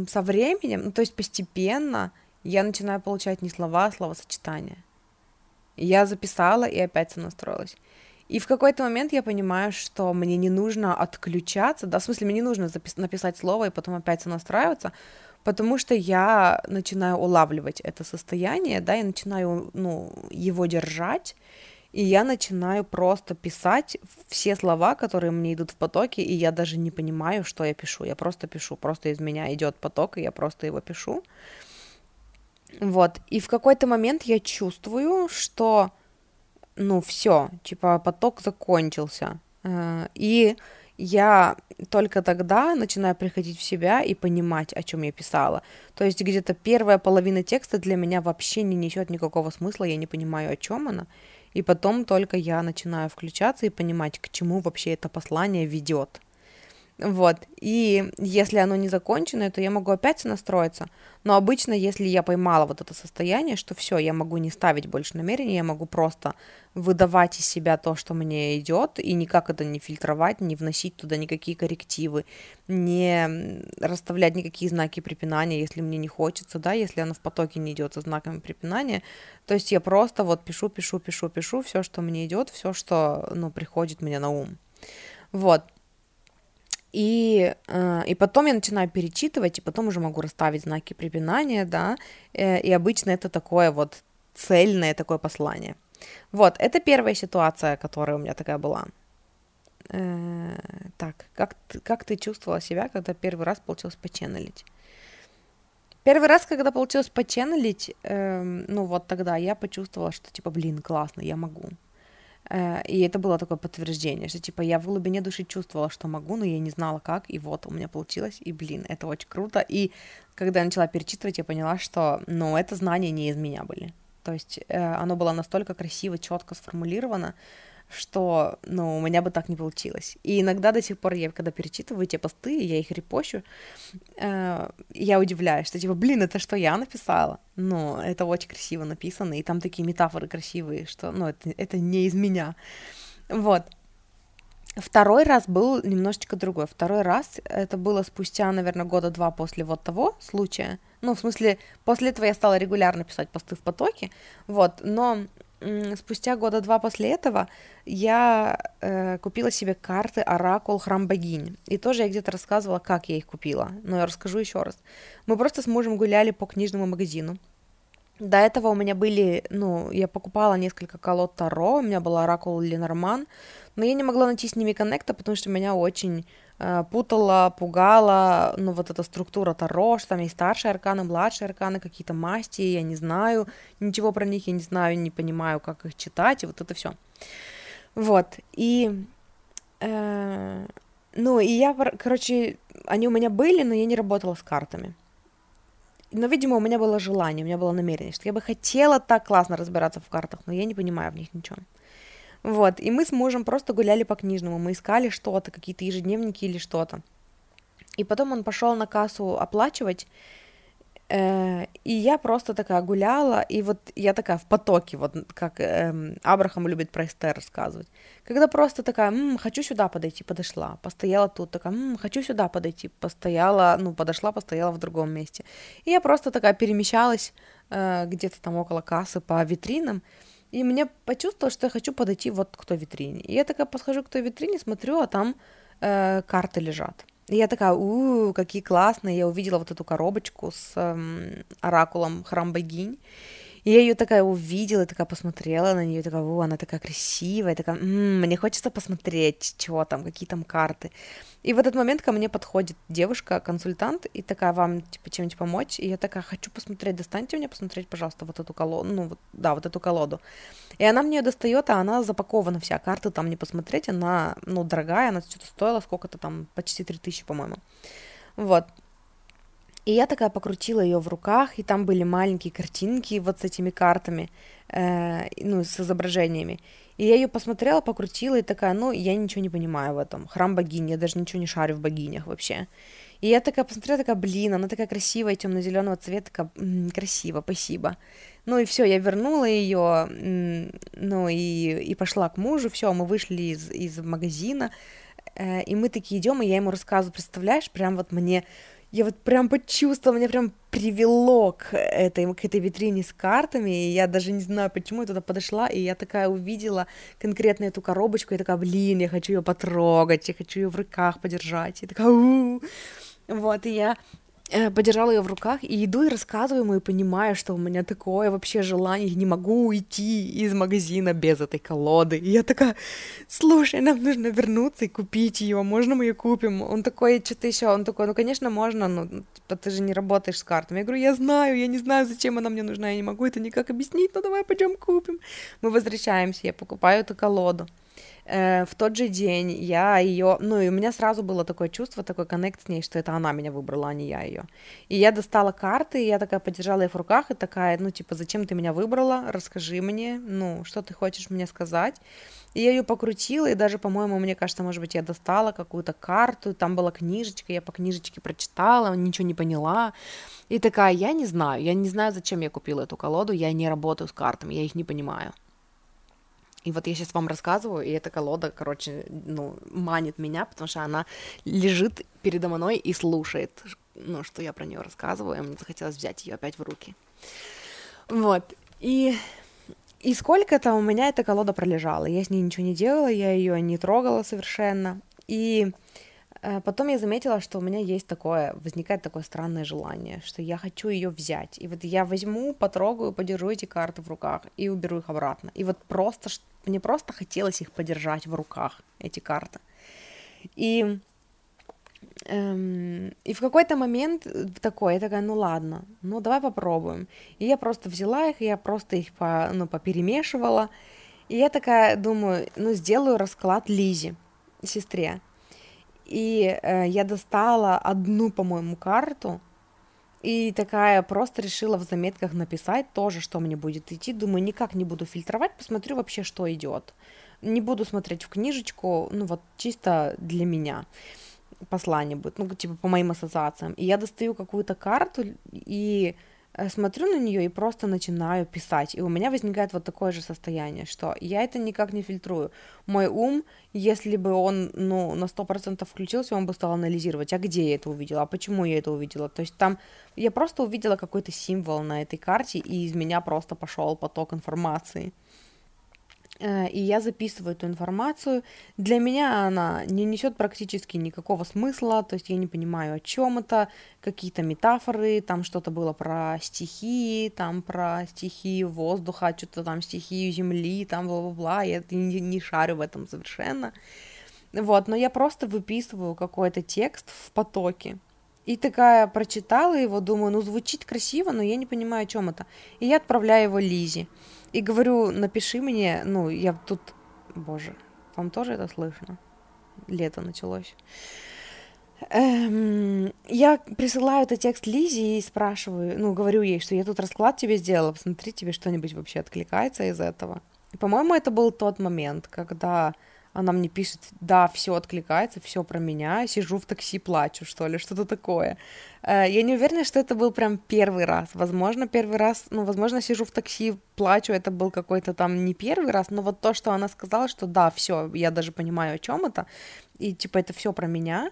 со временем, ну, то есть постепенно я начинаю получать не слова, а словосочетания. Я записала и опять сонастроилась. И в какой-то момент я понимаю, что мне не нужно отключаться, да, в смысле, мне не нужно запис- написать слово и потом опять сонастраиваться, потому что я начинаю улавливать это состояние, да, я начинаю, ну, его держать, и я начинаю просто писать все слова, которые мне идут в потоке, и я даже не понимаю, что я пишу, я просто пишу, просто из меня идет поток, и я просто его пишу. Вот. И в какой-то момент я чувствую, что, ну, все, типа, поток закончился. Э, и я только тогда начинаю приходить в себя и понимать, о чем я писала. То есть где-то первая половина текста для меня вообще не несет никакого смысла, я не понимаю, о чем она. И потом только я начинаю включаться и понимать, к чему вообще это послание ведет. Вот. И если оно не закончено, то я могу опять настроиться. Но обычно, если я поймала вот это состояние, что все, я могу не ставить больше намерений, я могу просто выдавать из себя то, что мне идет, и никак это не фильтровать, не вносить туда никакие коррективы, не расставлять никакие знаки препинания, если мне не хочется, да, если оно в потоке не идет со знаками препинания. То есть я просто вот пишу, пишу, пишу, пишу все, что мне идет, все, что, ну, приходит мне на ум. Вот. И, э, и потом я начинаю перечитывать, и потом уже могу расставить знаки препинания, да, э, и обычно это такое вот цельное такое послание. Вот, это первая ситуация, которая у меня такая была. Э, так, как, как ты чувствовала себя, когда первый раз получилось поченнелить? Первый раз, когда получилось поченнелить, э, ну вот тогда я почувствовала, что типа, блин, классно, я могу. Э, и это было такое подтверждение, что типа я в глубине души чувствовала, что могу, но я не знала как, и вот у меня получилось, и блин, это очень круто. И когда я начала перечитывать, я поняла, что, ну, это знания не из меня были. То есть э, оно было настолько красиво, четко сформулировано, что, ну, у меня бы так не получилось. И иногда до сих пор я, когда перечитываю те посты, я их репощу, э, я удивляюсь, что, типа, блин, это что, я написала? Ну, это очень красиво написано, и там такие метафоры красивые, что, ну, это, это не из меня. Вот. Второй раз был немножечко другой. Второй раз это было спустя, наверное, года два после вот того случая. Ну, в смысле, после этого я стала регулярно писать посты в потоке, вот, но спустя года два после этого я э, купила себе карты Оракул Храм Богинь. И тоже я где-то рассказывала, как я их купила. Но я расскажу еще раз. Мы просто с мужем гуляли по книжному магазину. До этого у меня были, ну, я покупала несколько колод Таро, у меня был Оракул Ленорман, но я не могла найти с ними коннекта, потому что меня очень путала, пугала, ну, вот эта структура Таро, что там есть старшие арканы, младшие арканы, какие-то масти, я не знаю ничего про них, я не знаю, не понимаю, как их читать, и вот это все. Вот, и... Э, ну, и я, короче, они у меня были, но я не работала с картами но, видимо, у меня было желание, у меня было намерение, что я бы хотела так классно разбираться в картах, но я не понимаю в них ничего. Вот, и мы с мужем просто гуляли по книжному, мы искали что-то, какие-то ежедневники или что-то. И потом он пошел на кассу оплачивать, Э, и я просто такая гуляла, и вот я такая в потоке, вот как э, Абрахам любит про Эстер рассказывать. Когда просто такая, м-м, хочу сюда подойти, подошла, постояла тут, такая, м-м, хочу сюда подойти, постояла, ну, подошла, постояла в другом месте. И я просто такая перемещалась э, где-то там около кассы по витринам, и мне почувствовалось, что я хочу подойти вот к той витрине. И я такая подхожу к той витрине, смотрю, а там э, карты лежат. И я такая, у, какие классные, я увидела вот эту коробочку с эм, оракулом храм богинь, и я ее такая увидела, такая посмотрела на нее, такая, о, она такая красивая, такая, м-м, мне хочется посмотреть, чего там, какие там карты. И в этот момент ко мне подходит девушка, консультант, и такая, вам, типа, чем-нибудь помочь? И я такая, хочу посмотреть, достаньте мне посмотреть, пожалуйста, вот эту колоду, ну, вот, да, вот эту колоду. И она мне ее достает, а она запакована вся, карты там не посмотреть, она, ну, дорогая, она что-то стоила, сколько-то там, почти 3000, по-моему. Вот. И я такая покрутила ее в руках, и там были маленькие картинки вот с этими картами, э, ну, с изображениями. И я ее посмотрела, покрутила, и такая, ну, я ничего не понимаю в этом. Храм богини, я даже ничего не шарю в богинях вообще. И я такая посмотрела, такая, блин, она такая красивая, темно-зеленого цвета, такая, м-м, красиво, спасибо. Ну и все, я вернула ее, ну и, и пошла к мужу, все, мы вышли из, из магазина, э, и мы такие идем, и я ему рассказываю, представляешь, прям вот мне я вот прям почувствовала, меня прям привело к этой, к этой витрине с картами, и я даже не знаю, почему я туда подошла, и я такая увидела конкретно эту коробочку, и такая, блин, я хочу ее потрогать, я хочу ее в руках подержать, и такая, у-у-у. вот, и я подержала ее в руках и иду и рассказываю ему и понимаю, что у меня такое вообще желание, я не могу уйти из магазина без этой колоды. И я такая, слушай, нам нужно вернуться и купить ее, можно мы ее купим? Он такой, что-то еще, он такой, ну, конечно, можно, но типа, ты же не работаешь с картами. Я говорю, я знаю, я не знаю, зачем она мне нужна, я не могу это никак объяснить, но давай пойдем купим. Мы возвращаемся, я покупаю эту колоду э, в тот же день я ее, ну и у меня сразу было такое чувство, такой коннект с ней, что это она меня выбрала, а не я ее. И я достала карты, и я такая подержала их в руках и такая, ну типа, зачем ты меня выбрала, расскажи мне, ну что ты хочешь мне сказать. И я ее покрутила, и даже, по-моему, мне кажется, может быть, я достала какую-то карту, там была книжечка, я по книжечке прочитала, ничего не поняла. И такая, я не знаю, я не знаю, зачем я купила эту колоду, я не работаю с картами, я их не понимаю. И вот я сейчас вам рассказываю, и эта колода, короче, ну, манит меня, потому что она лежит передо мной и слушает, ну, что я про нее рассказываю, и мне захотелось взять ее опять в руки. Вот. И, и сколько-то у меня эта колода пролежала. Я с ней ничего не делала, я ее не трогала совершенно. И потом я заметила, что у меня есть такое, возникает такое странное желание, что я хочу ее взять. И вот я возьму, потрогаю, подержу эти карты в руках и уберу их обратно. И вот просто, мне просто хотелось их подержать в руках, эти карты. И, эм, и в какой-то момент такой, я такая, ну ладно, ну давай попробуем. И я просто взяла их, я просто их по, ну, поперемешивала. И я такая думаю, ну сделаю расклад Лизе, сестре. И э, я достала одну, по-моему, карту, и такая просто решила в заметках написать тоже, что мне будет идти. Думаю, никак не буду фильтровать, посмотрю вообще, что идет. Не буду смотреть в книжечку, ну вот чисто для меня послание будет, ну типа по моим ассоциациям. И я достаю какую-то карту и смотрю на нее и просто начинаю писать. И у меня возникает вот такое же состояние, что я это никак не фильтрую. Мой ум, если бы он, ну, на 100% включился, он бы стал анализировать, а где я это увидела, а почему я это увидела. То есть там я просто увидела какой-то символ на этой карте, и из меня просто пошел поток информации. Э, и я записываю эту информацию. Для меня она не несет практически никакого смысла, то есть я не понимаю, о чем это, какие-то метафоры, там что-то было про стихии, там про стихию воздуха, что-то там стихию земли, там бла-бла-бла, я не, не шарю в этом совершенно. Вот, но я просто выписываю какой-то текст в потоке. И такая прочитала его, думаю, ну звучит красиво, но я не понимаю, о чем это. И я отправляю его Лизе. И говорю, напиши мне, ну, я тут, боже, вам тоже это слышно? Лето началось. Эм, я присылаю этот текст Лизе и спрашиваю, ну, говорю ей, что я тут расклад тебе сделала, посмотри, тебе что-нибудь вообще откликается из этого. По-моему, это был тот момент, когда она мне пишет, да, все откликается, все про меня, сижу в такси, плачу, что ли, что-то такое. Э, я не уверена, что это был прям первый раз. Возможно, первый раз, ну, возможно, сижу в такси, плачу, это был какой-то там не первый раз, но вот то, что она сказала, что да, все, я даже понимаю, о чем это, и типа это все про меня.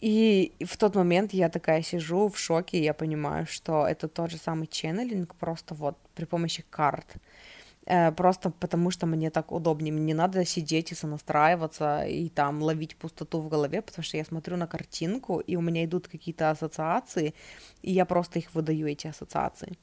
И в тот момент я такая сижу в шоке, и я понимаю, что это тот же самый ченнелинг, просто вот при помощи карт. Э, просто потому что мне так удобнее. Мне не надо сидеть и сонастраиваться и там ловить пустоту в голове, потому что я смотрю на картинку, и у меня идут какие-то ассоциации, и я просто их выдаю, эти ассоциации.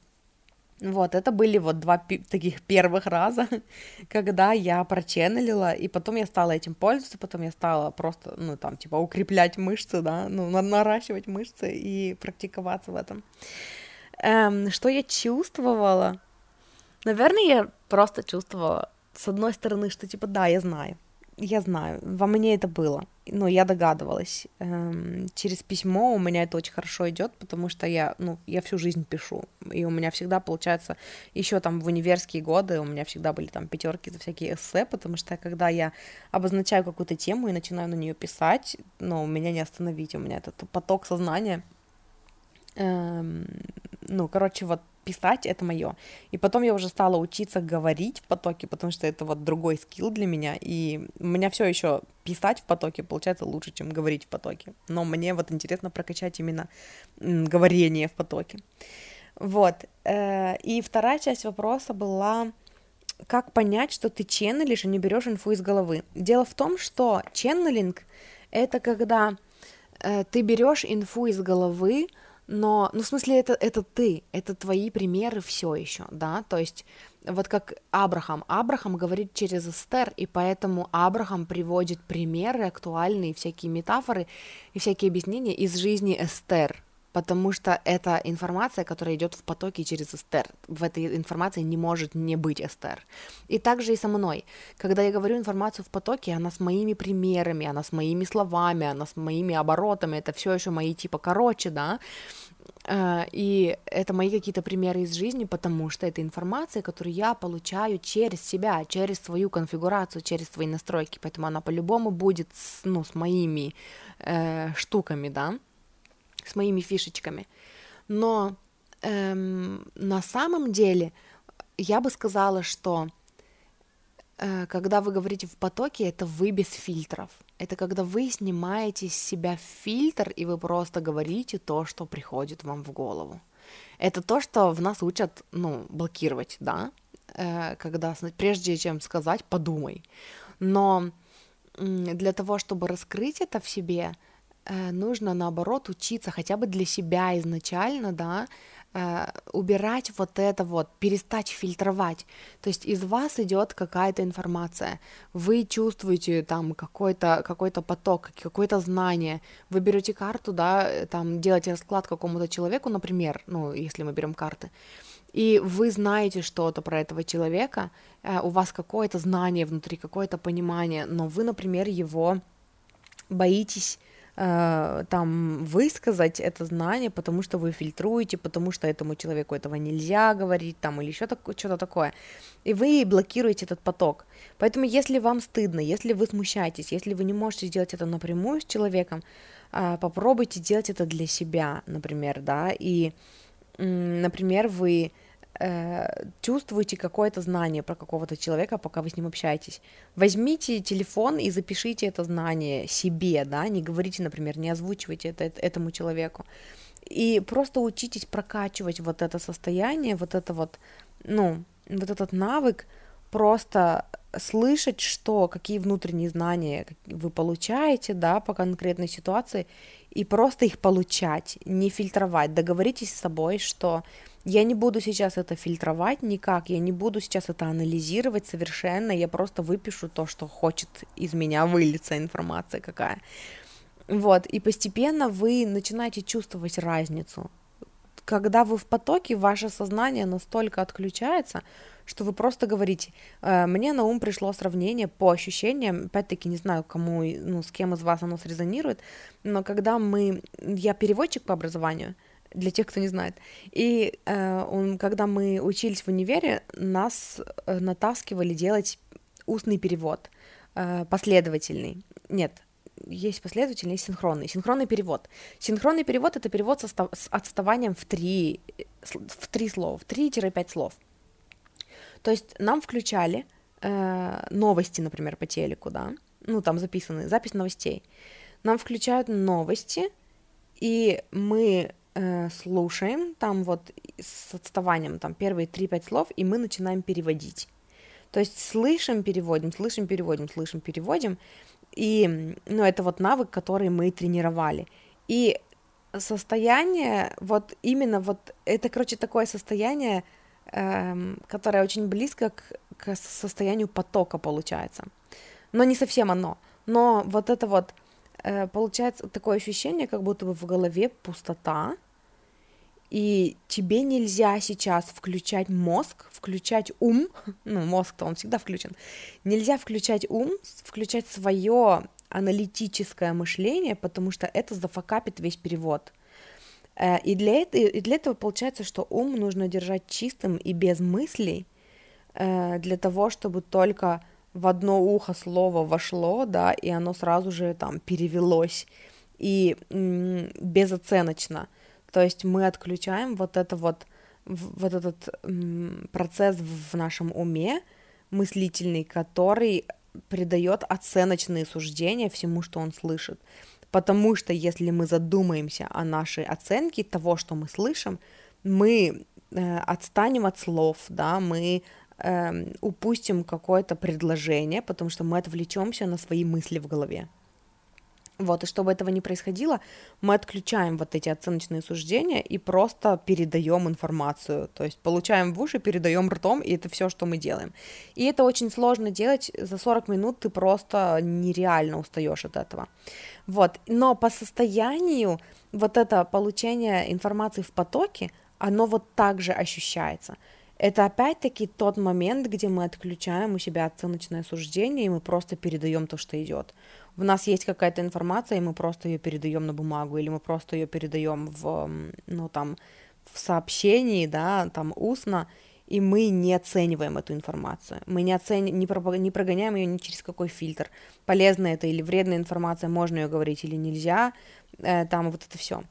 Вот, это были вот два таких первых раза, <laughs> когда я проченнелила, и потом я стала этим пользоваться, потом я стала просто, ну, там, типа, укреплять мышцы, да, ну, наращивать мышцы и практиковаться в этом. Эм, что я чувствовала? Наверное, я просто чувствовала, с одной стороны, что типа, да, я знаю, я знаю, во мне это было, но я догадывалась. Эм, через письмо у меня это очень хорошо идет, потому что я, ну, я всю жизнь пишу, и у меня всегда получается, еще там в универские годы у меня всегда были там пятерки за всякие эссе, потому что когда я обозначаю какую-то тему и начинаю на нее писать, ну, меня не остановить, у меня этот поток сознания. Эм, ну, короче, вот писать это мое. И потом я уже стала учиться говорить в потоке, потому что это вот другой скилл для меня. И у меня все еще писать в потоке получается лучше, чем говорить в потоке. Но мне вот интересно прокачать именно говорение в потоке. Вот. Э, и вторая часть вопроса была, как понять, что ты ченнелишь и не берешь инфу из головы. Дело в том, что ченнелинг — это когда э, ты берешь инфу из головы, но, ну, в смысле, это, это ты, это твои примеры все еще, да, то есть вот как Абрахам, Абрахам говорит через Эстер, и поэтому Абрахам приводит примеры актуальные, всякие метафоры и всякие объяснения из жизни Эстер, потому что это информация, которая идет в потоке через Эстер. В этой информации не может не быть Эстер. И также и со мной. Когда я говорю информацию в потоке, она с моими примерами, она с моими словами, она с моими оборотами, это все еще мои типа короче, да, э, и это мои какие-то примеры из жизни, потому что это информация, которую я получаю через себя, через свою конфигурацию, через свои настройки, поэтому она по-любому будет с, ну, с моими э, штуками, да с моими фишечками. Но эм, на самом деле я бы сказала, что э, когда вы говорите в потоке, это вы без фильтров. Это когда вы снимаете с себя фильтр, и вы просто говорите то, что приходит вам в голову. Это то, что в нас учат, ну, блокировать, да, э, когда, прежде чем сказать, подумай. Но для того, чтобы раскрыть это в себе, нужно наоборот учиться хотя бы для себя изначально, да, э, убирать вот это вот, перестать фильтровать. То есть из вас идет какая-то информация, вы чувствуете там какой-то какой поток, какое-то знание, вы берете карту, да, э, там делаете расклад какому-то человеку, например, ну, если мы берем карты, и вы знаете что-то про этого человека, у вас какое-то знание внутри, какое-то понимание, но вы, например, его боитесь э, там высказать это знание, потому что вы фильтруете, потому что этому человеку этого нельзя говорить, там, или еще так, что-то такое. И вы блокируете этот поток. Поэтому, если вам стыдно, если вы смущаетесь, если вы не можете сделать это напрямую с человеком, э, попробуйте делать это для себя, например, да, и, например, вы чувствуете какое-то знание про какого-то человека, пока вы с ним общаетесь. Возьмите телефон и запишите это знание себе, да, не говорите, например, не озвучивайте это этому человеку. И просто учитесь прокачивать вот это состояние, вот это вот, ну, вот этот навык, просто слышать, что, какие внутренние знания вы получаете, да, по конкретной ситуации, и просто их получать, не фильтровать. Договоритесь с собой, что я не буду сейчас это фильтровать никак, я не буду сейчас это анализировать совершенно, я просто выпишу то, что хочет из меня вылиться информация какая. Вот, и постепенно вы начинаете чувствовать разницу. Когда вы в потоке, ваше сознание настолько отключается, что вы просто говорите, «Э, мне на ум пришло сравнение по ощущениям, опять-таки не знаю, кому, ну, с кем из вас оно срезонирует, но когда мы, я переводчик по образованию, для тех, кто не знает. И э, он, когда мы учились в универе, нас э, натаскивали делать устный перевод, э, последовательный. Нет, есть последовательный, есть синхронный. Синхронный перевод. Синхронный перевод — это перевод со, с отставанием в три, в три слова, в 3-5 слов. То есть нам включали э, новости, например, по телеку, да, ну, там записаны, запись новостей. Нам включают новости, и мы э, слушаем там вот с отставанием там первые 3-5 слов, и мы начинаем переводить. То есть слышим, переводим, слышим, переводим, слышим, переводим. И, ну, это вот навык, который мы тренировали. И состояние, вот именно вот, это, короче, такое состояние, эм, которое очень близко к, к состоянию потока получается. Но не совсем оно. Но вот это вот, э, получается такое ощущение, как будто бы в голове пустота, и тебе нельзя сейчас включать мозг, включать ум, <laughs> ну, мозг-то он всегда включен, нельзя включать ум, включать свое аналитическое мышление, потому что это зафакапит весь перевод. Э, и для, и для этого получается, что ум нужно держать чистым и без мыслей, э, для того, чтобы только в одно ухо слово вошло, да, и оно сразу же там перевелось, и безоценочно – то есть мы отключаем вот это вот, вот этот процесс в нашем уме мыслительный, который придает оценочные суждения всему, что он слышит. Потому что если мы задумаемся о нашей оценке того, что мы слышим, мы э, отстанем от слов, да, мы э, упустим какое-то предложение, потому что мы отвлечемся на свои мысли в голове. Вот, и чтобы этого не происходило, мы отключаем вот эти оценочные суждения и просто передаем информацию. То есть получаем в уши, передаем ртом, и это все, что мы делаем. И это очень сложно делать. За 40 минут ты просто нереально устаешь от этого. Вот, но по состоянию вот это получение информации в потоке, оно вот так же ощущается. Это опять-таки тот момент, где мы отключаем у себя оценочное суждение, и мы просто передаем то, что идет в нас есть какая-то информация, и мы просто ее передаем на бумагу, или мы просто ее передаем в, ну, там, в сообщении, да, там, устно, и мы не оцениваем эту информацию, мы не, оцени... не, про... не прогоняем ее ни через какой фильтр, полезная это или вредная информация, можно ее говорить или нельзя, э, там вот это все.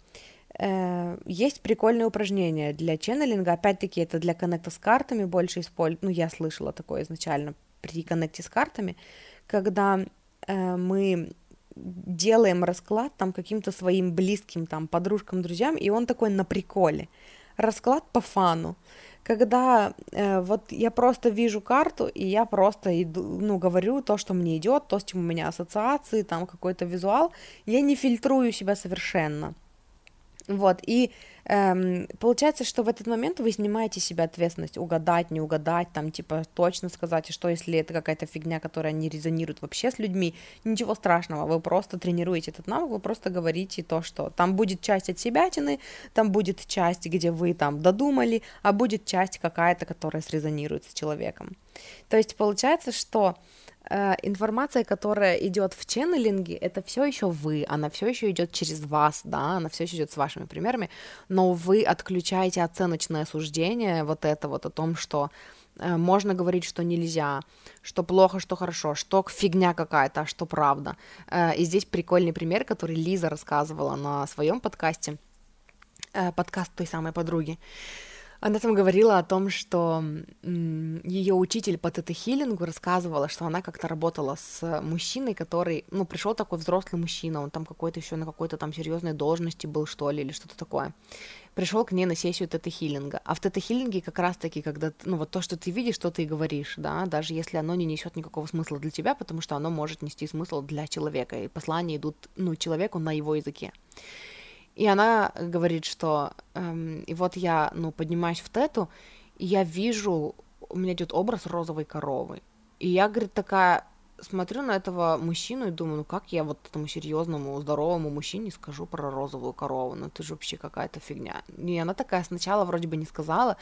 Э, есть прикольное упражнение для ченнелинга, опять-таки это для коннекта с картами больше используют, ну я слышала такое изначально при коннекте с картами, когда Э, мы делаем расклад там каким-то своим близким там подружкам, друзьям, и он такой на приколе. Расклад по фану. Когда э, вот я просто вижу карту, и я просто иду, ну, говорю то, что мне идет, то, с чем у меня ассоциации, там какой-то визуал, я не фильтрую себя совершенно. Вот, и эм, получается, что в этот момент вы снимаете себе ответственность угадать, не угадать, там, типа, точно сказать, и что если это какая-то фигня, которая не резонирует вообще с людьми, ничего страшного, вы просто тренируете этот навык, вы просто говорите то, что там будет часть от себятины, там будет часть, где вы там додумали, а будет часть какая-то, которая срезонирует с человеком. То есть получается, что информация, которая идет в ченнелинге, это все еще вы, она все еще идет через вас, да, она все еще идет с вашими примерами, но вы отключаете оценочное суждение, вот это вот о том, что э, можно говорить, что нельзя, что плохо, что хорошо, что фигня какая-то, а что правда. Э, и здесь прикольный пример, который Лиза рассказывала на своем подкасте, подкаст той самой подруги. Она там говорила о том, что ее учитель по тета-хиллингу рассказывала, что она как-то работала с мужчиной, который, ну, пришел такой взрослый мужчина, он там какой-то еще на какой-то там серьезной должности был, что ли, или что-то такое. пришел к ней на сессию тета-хиллинга. А в тета-хиллинге как раз-таки, когда, ну, вот то, что ты видишь, что ты говоришь, да, даже если оно не несет никакого смысла для тебя, потому что оно может нести смысл для человека, и послания идут, ну, человеку на его языке. И она говорит, что, эм, и вот я, ну, поднимаюсь в тету, и я вижу, у меня идет образ розовой коровы. И я, говорит, такая, смотрю на этого мужчину и думаю, ну как я вот этому серьезному, здоровому мужчине скажу про розовую корову? Ну это же вообще какая-то фигня. И она такая сначала вроде бы не сказала,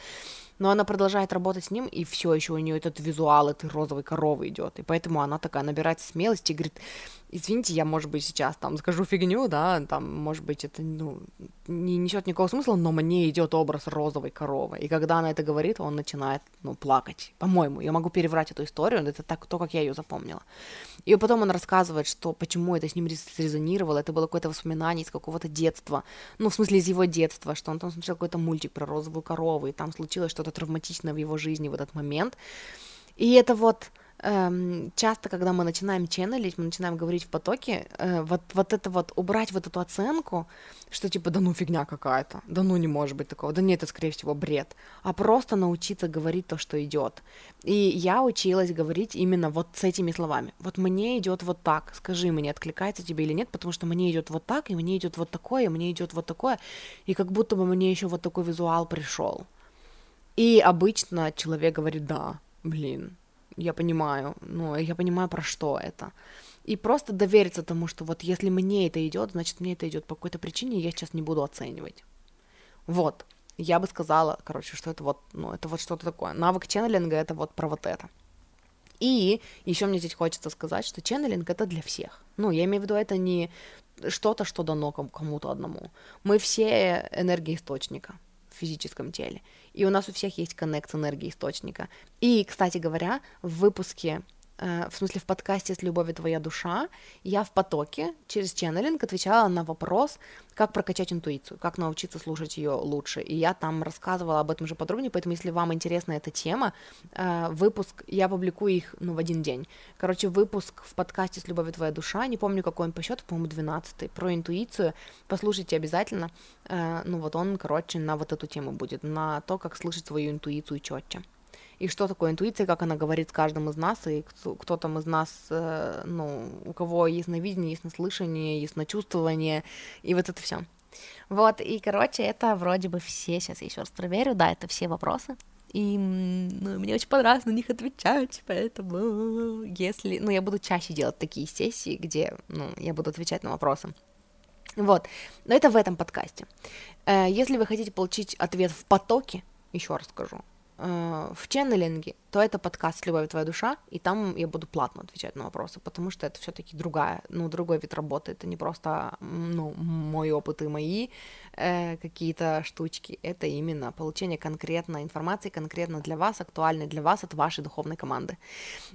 но она продолжает работать с ним, и все еще у нее этот визуал этой розовой коровы идет. И поэтому она такая набирает смелости и говорит, извините, я, может быть, сейчас там скажу фигню, да, там, может быть, это, ну, не несет никакого смысла, но мне идет образ розовой коровы. И когда она это говорит, он начинает, ну, плакать. По-моему, я могу переврать эту историю, но это так, то, как я ее запомнила. И потом он рассказывает, что почему это с ним резонировало, это было какое-то воспоминание из какого-то детства, ну, в смысле, из его детства, что он там смотрел какой-то мультик про розовую корову, и там случилось что-то травматичное в его жизни в этот момент. И это вот часто, когда мы начинаем ченнелить, мы начинаем говорить в потоке, э, вот, вот это вот, убрать вот эту оценку, что типа, да ну фигня какая-то, да ну не может быть такого, да нет, это скорее всего бред, а просто научиться говорить то, что идет. И я училась говорить именно вот с этими словами. Вот мне идет вот так, скажи мне, откликается тебе или нет, потому что мне идет вот так, и мне идет вот такое, и мне идет вот такое, и как будто бы мне еще вот такой визуал пришел. И обычно человек говорит, да, блин, я понимаю, ну, я понимаю, про что это. И просто довериться тому, что вот если мне это идет, значит, мне это идет по какой-то причине, я сейчас не буду оценивать. Вот. Я бы сказала, короче, что это вот, ну, это вот что-то такое. Навык ченнелинга это вот про вот это. И еще мне здесь хочется сказать, что ченнелинг это для всех. Ну, я имею в виду, это не что-то, что дано кому-то одному. Мы все энергия источника в физическом теле. И у нас у всех есть коннект энергии источника. И, кстати говоря, в выпуске в смысле в подкасте «С любовью твоя душа» я в потоке через ченнелинг отвечала на вопрос, как прокачать интуицию, как научиться слушать ее лучше. И я там рассказывала об этом же подробнее, поэтому если вам интересна эта тема, э, выпуск, я публикую их ну, в один день. Короче, выпуск в подкасте «С любовью твоя душа», не помню, какой он по счету, по-моему, 12 про интуицию, послушайте обязательно. Э, ну вот он, короче, на вот эту тему будет, на то, как слышать свою интуицию четче и что такое интуиция, как она говорит с каждым из нас, и кто, кто там из нас, э, ну, у кого есть навидение, есть наслышание, есть начувствование, и вот это все. Вот, и, короче, это вроде бы все, сейчас я еще раз проверю, да, это все вопросы, и ну, мне очень понравилось на них отвечать, поэтому если, ну, я буду чаще делать такие сессии, где, ну, я буду отвечать на вопросы. Вот, но это в этом подкасте. Э, если вы хотите получить ответ в потоке, еще раз скажу, в ченнелинге, то это подкаст «Любовь твоя душа», и там я буду платно отвечать на вопросы, потому что это все таки другая, ну, другой вид работы, это не просто, ну, мой опыт и мои э, какие-то штучки, это именно получение конкретной информации, конкретно для вас, актуальной для вас от вашей духовной команды.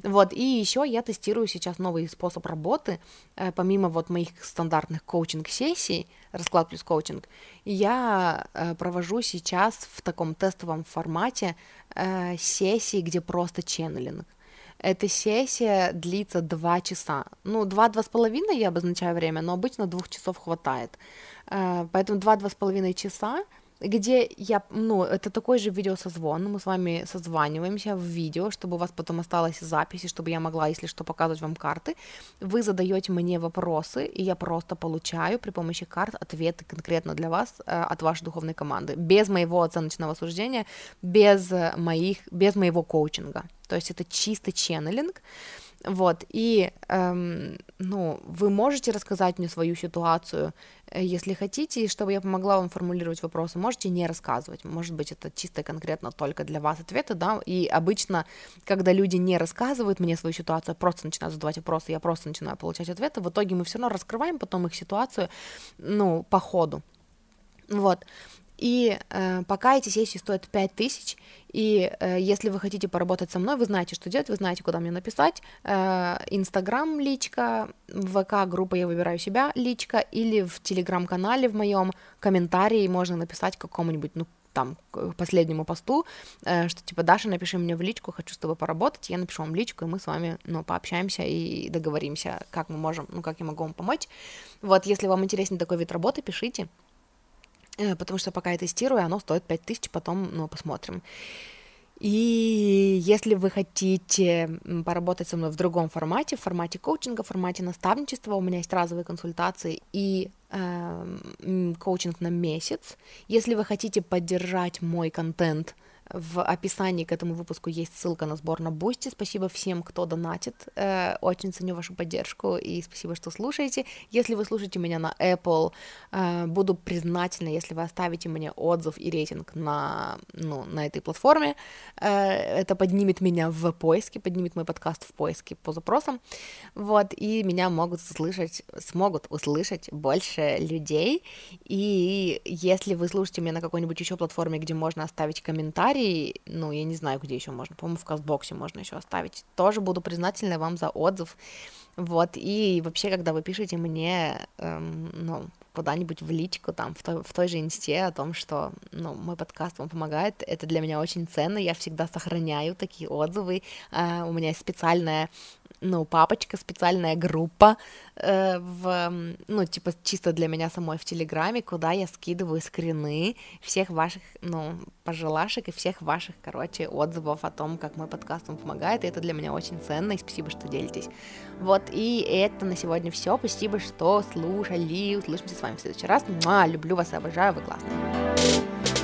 Вот, и еще я тестирую сейчас новый способ работы, э, помимо вот моих стандартных коучинг-сессий, расклад плюс коучинг, я э, провожу сейчас в таком тестовом формате э, сессии, где просто ченнелинг. Эта сессия длится два часа. Ну, два-два с половиной я обозначаю время, но обычно двух часов хватает. Э, поэтому два-два с половиной часа где я, ну, это такой же видеосозвон, мы с вами созваниваемся в видео, чтобы у вас потом осталась запись, и чтобы я могла, если что, показывать вам карты. Вы задаете мне вопросы, и я просто получаю при помощи карт ответы конкретно для вас э, от вашей духовной команды, без моего оценочного суждения, без моих, без моего коучинга. То есть это чисто ченнелинг. Вот, и, эм, ну, вы можете рассказать мне свою ситуацию, э, если хотите, и чтобы я помогла вам формулировать вопросы, можете не рассказывать, может быть, это чисто конкретно только для вас ответы, да, и обычно, когда люди не рассказывают мне свою ситуацию, а просто начинают задавать вопросы, я просто начинаю получать ответы, в итоге мы все равно раскрываем потом их ситуацию, ну, по ходу, вот, и э, пока эти сессии стоят 5000, и э, если вы хотите поработать со мной, вы знаете, что делать, вы знаете, куда мне написать. Э, Инстаграм личка, ВК группа «Я выбираю себя» личка, или в Телеграм-канале в моем комментарии можно написать какому-нибудь, ну, там, к последнему посту, э, что типа, Даша, напиши мне в личку, хочу с тобой поработать, я напишу вам личку, и мы с вами, ну, пообщаемся и договоримся, как мы можем, ну, как я могу вам помочь. Вот, если вам интересен такой вид работы, пишите, э, потому что пока я тестирую, оно стоит 5000, потом, ну, посмотрим. И если вы хотите поработать со мной в другом формате, в формате коучинга, в формате наставничества, у меня есть разовые консультации и э, коучинг на месяц. Если вы хотите поддержать мой контент, в описании к этому выпуску есть ссылка на сбор на Boosty. Спасибо всем, кто донатит. Э, очень ценю вашу поддержку и спасибо, что слушаете. Если вы слушаете меня на Apple, э, буду признательна, если вы оставите мне отзыв и рейтинг на, ну, на этой платформе. Э, это поднимет меня в поиске, поднимет мой подкаст в поиске по запросам. Вот, и меня могут услышать, смогут услышать больше людей. И если вы слушаете меня на какой-нибудь еще платформе, где можно оставить комментарий, комментарий, ну, я не знаю, где еще можно, по-моему, в Кастбоксе можно еще оставить. Тоже буду признательна вам за отзыв. Вот, и вообще, когда вы пишете мне, эм, ну, куда-нибудь в личку, там, в той, в той же инсте о том, что, ну, мой подкаст вам помогает, это для меня очень ценно, я всегда сохраняю такие отзывы, э, у меня есть специальная ну, папочка, специальная группа э, в, ну, типа, чисто для меня самой в Телеграме, куда я скидываю скрины всех ваших, ну, пожелашек и всех ваших, короче, отзывов о том, как мой подкаст вам помогает, и это для меня очень ценно, и спасибо, что делитесь. Вот, и это на сегодня все, спасибо, что слушали, услышимся с вами в следующий раз, Муа, люблю вас и обожаю, вы классные.